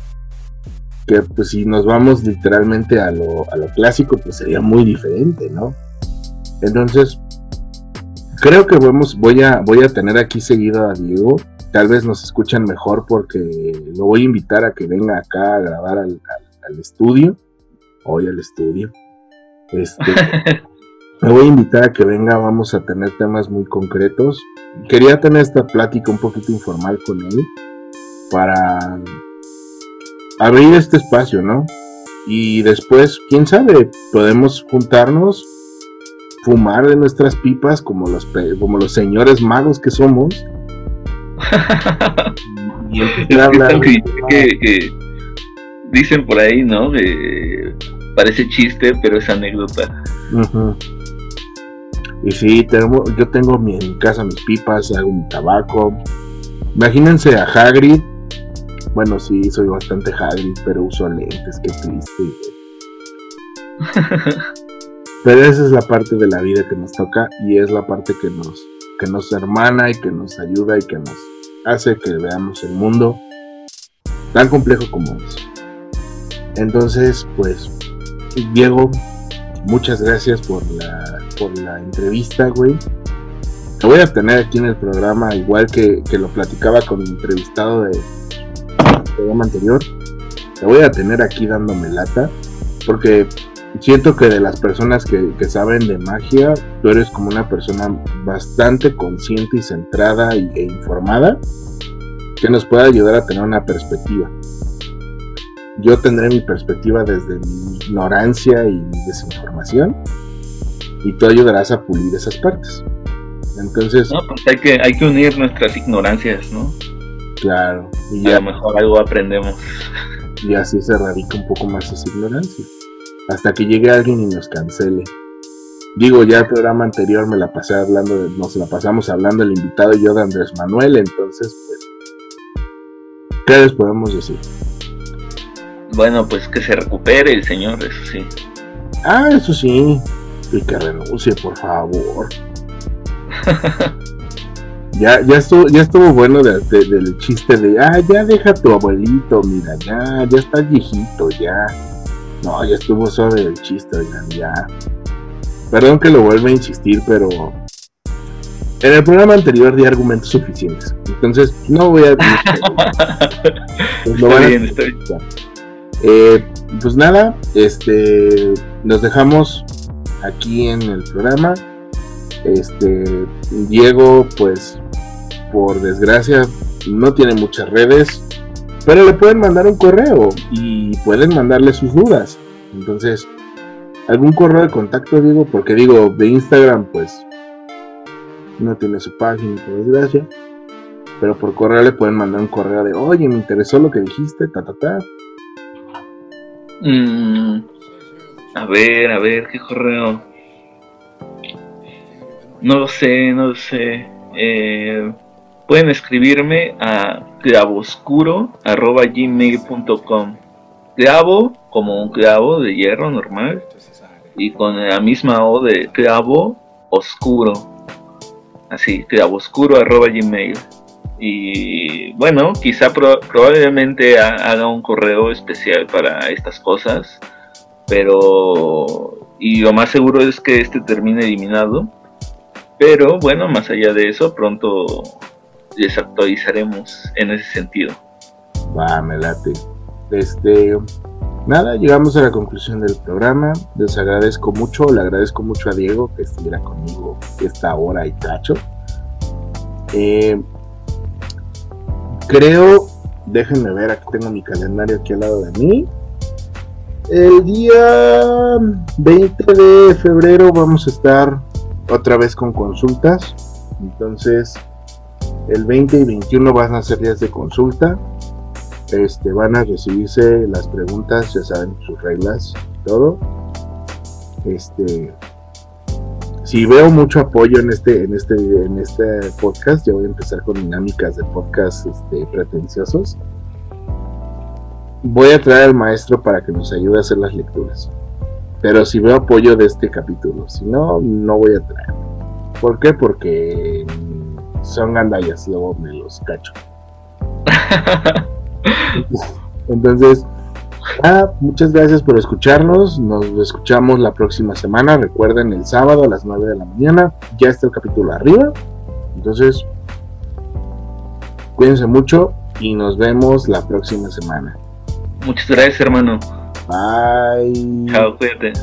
Que pues si nos vamos literalmente a lo, a lo clásico, pues sería muy diferente, ¿no? Entonces, creo que vamos, voy a, voy a tener aquí seguido a Diego. Tal vez nos escuchan mejor porque lo voy a invitar a que venga acá a grabar al, estudio. Hoy al estudio. Este, me voy a invitar a que venga, vamos a tener temas muy concretos. Quería tener esta plática un poquito informal con él para abrir este espacio, ¿no? Y después, quién sabe, podemos juntarnos fumar de nuestras pipas como los, como los señores magos que somos. y que, dicen por ahí, ¿no? parece chiste, pero es anécdota. Y sí, tengo, yo tengo en mi casa mis pipas, hago mi tabaco. Imagínense a Hagrid. Bueno, sí, soy bastante Hagrid, pero uso lentes, qué triste. Pero esa es la parte de la vida que nos toca y es la parte que nos, que nos hermana y que nos ayuda y que nos hace que veamos el mundo tan complejo como es. Entonces, pues, Diego, muchas gracias por la, por la entrevista, güey. Te voy a tener aquí en el programa, igual que, lo platicaba con el entrevistado del programa anterior. Te voy a tener aquí dándome lata, porque siento que de las personas que, saben de magia, tú eres como una persona bastante consciente y centrada e informada que nos puede ayudar a tener una perspectiva. Yo tendré mi perspectiva desde mi ignorancia y mi desinformación y tú ayudarás a pulir esas partes. Entonces... No, pues hay que, hay que unir nuestras ignorancias, ¿no? Claro. Y a lo mejor algo aprendemos. Y así se radica un poco más esa ignorancia hasta que llegue alguien y nos cancele. Digo, ya el programa anterior me la pasé hablando, nos la pasamos hablando el invitado y yo de Andrés Manuel, entonces, pues, ¿qué les podemos decir? Bueno, pues que se recupere el señor, eso sí. Ah, eso sí, y que renuncie, por favor. ya, ya estuvo, ya estuvo bueno del chiste de, ah, ya deja a tu abuelito, mira, ya, ya está viejito, ya no, ya estuvo suave el chiste, oigan, ya. Perdón que lo vuelva a insistir, pero en el programa anterior di argumentos suficientes. Entonces, no voy a. pues, bien, Eh, pues nada, este, nos dejamos aquí en el programa. Este, Diego, pues, por desgracia, no tiene muchas redes. Pero le pueden mandar un correo y pueden mandarle sus dudas. Entonces, algún correo de contacto, digo, porque digo, de Instagram, pues no tiene su página, por desgracia. Pero por correo le pueden mandar un correo de, oye, me interesó lo que dijiste, ta, ta, ta. Mm, a ver, a ver, ¿qué correo? No lo sé, no lo sé. Eh, pueden escribirme a clavoscuro.gmail.com Clavo como un clavo de hierro normal y con la misma O de clavo oscuro. Así, clavoscuro.gmail y bueno, quizá probablemente haga un correo especial para estas cosas, pero y lo más seguro es que este termine eliminado. Pero bueno, más allá de eso, pronto les actualizaremos en ese sentido. Va, me late. Este, nada, llegamos a la conclusión del programa. Les agradezco mucho, le agradezco mucho a Diego que estuviera conmigo esta hora y cacho. Eh, creo, déjenme ver, aquí tengo mi calendario aquí al lado de mí. El día 20 de febrero vamos a estar otra vez con consultas. Entonces, el 20 y 21 van a ser días de consulta. Este, van a recibirse las preguntas, ya saben sus reglas, todo. Este, si veo mucho apoyo en este, en este, en este podcast, ya voy a empezar con dinámicas de podcast este, pretenciosos. Voy a traer al maestro para que nos ayude a hacer las lecturas. Pero si veo apoyo de este capítulo, si no, no voy a traer. ¿Por qué? Porque son gandallas, luego me los cacho. Entonces, muchas gracias por escucharnos. Nos escuchamos la próxima semana. Recuerden, el sábado a las 9 de la mañana ya está el capítulo arriba. Entonces, cuídense mucho y nos vemos la próxima semana. Muchas gracias, hermano. Bye. Chao, cuídate.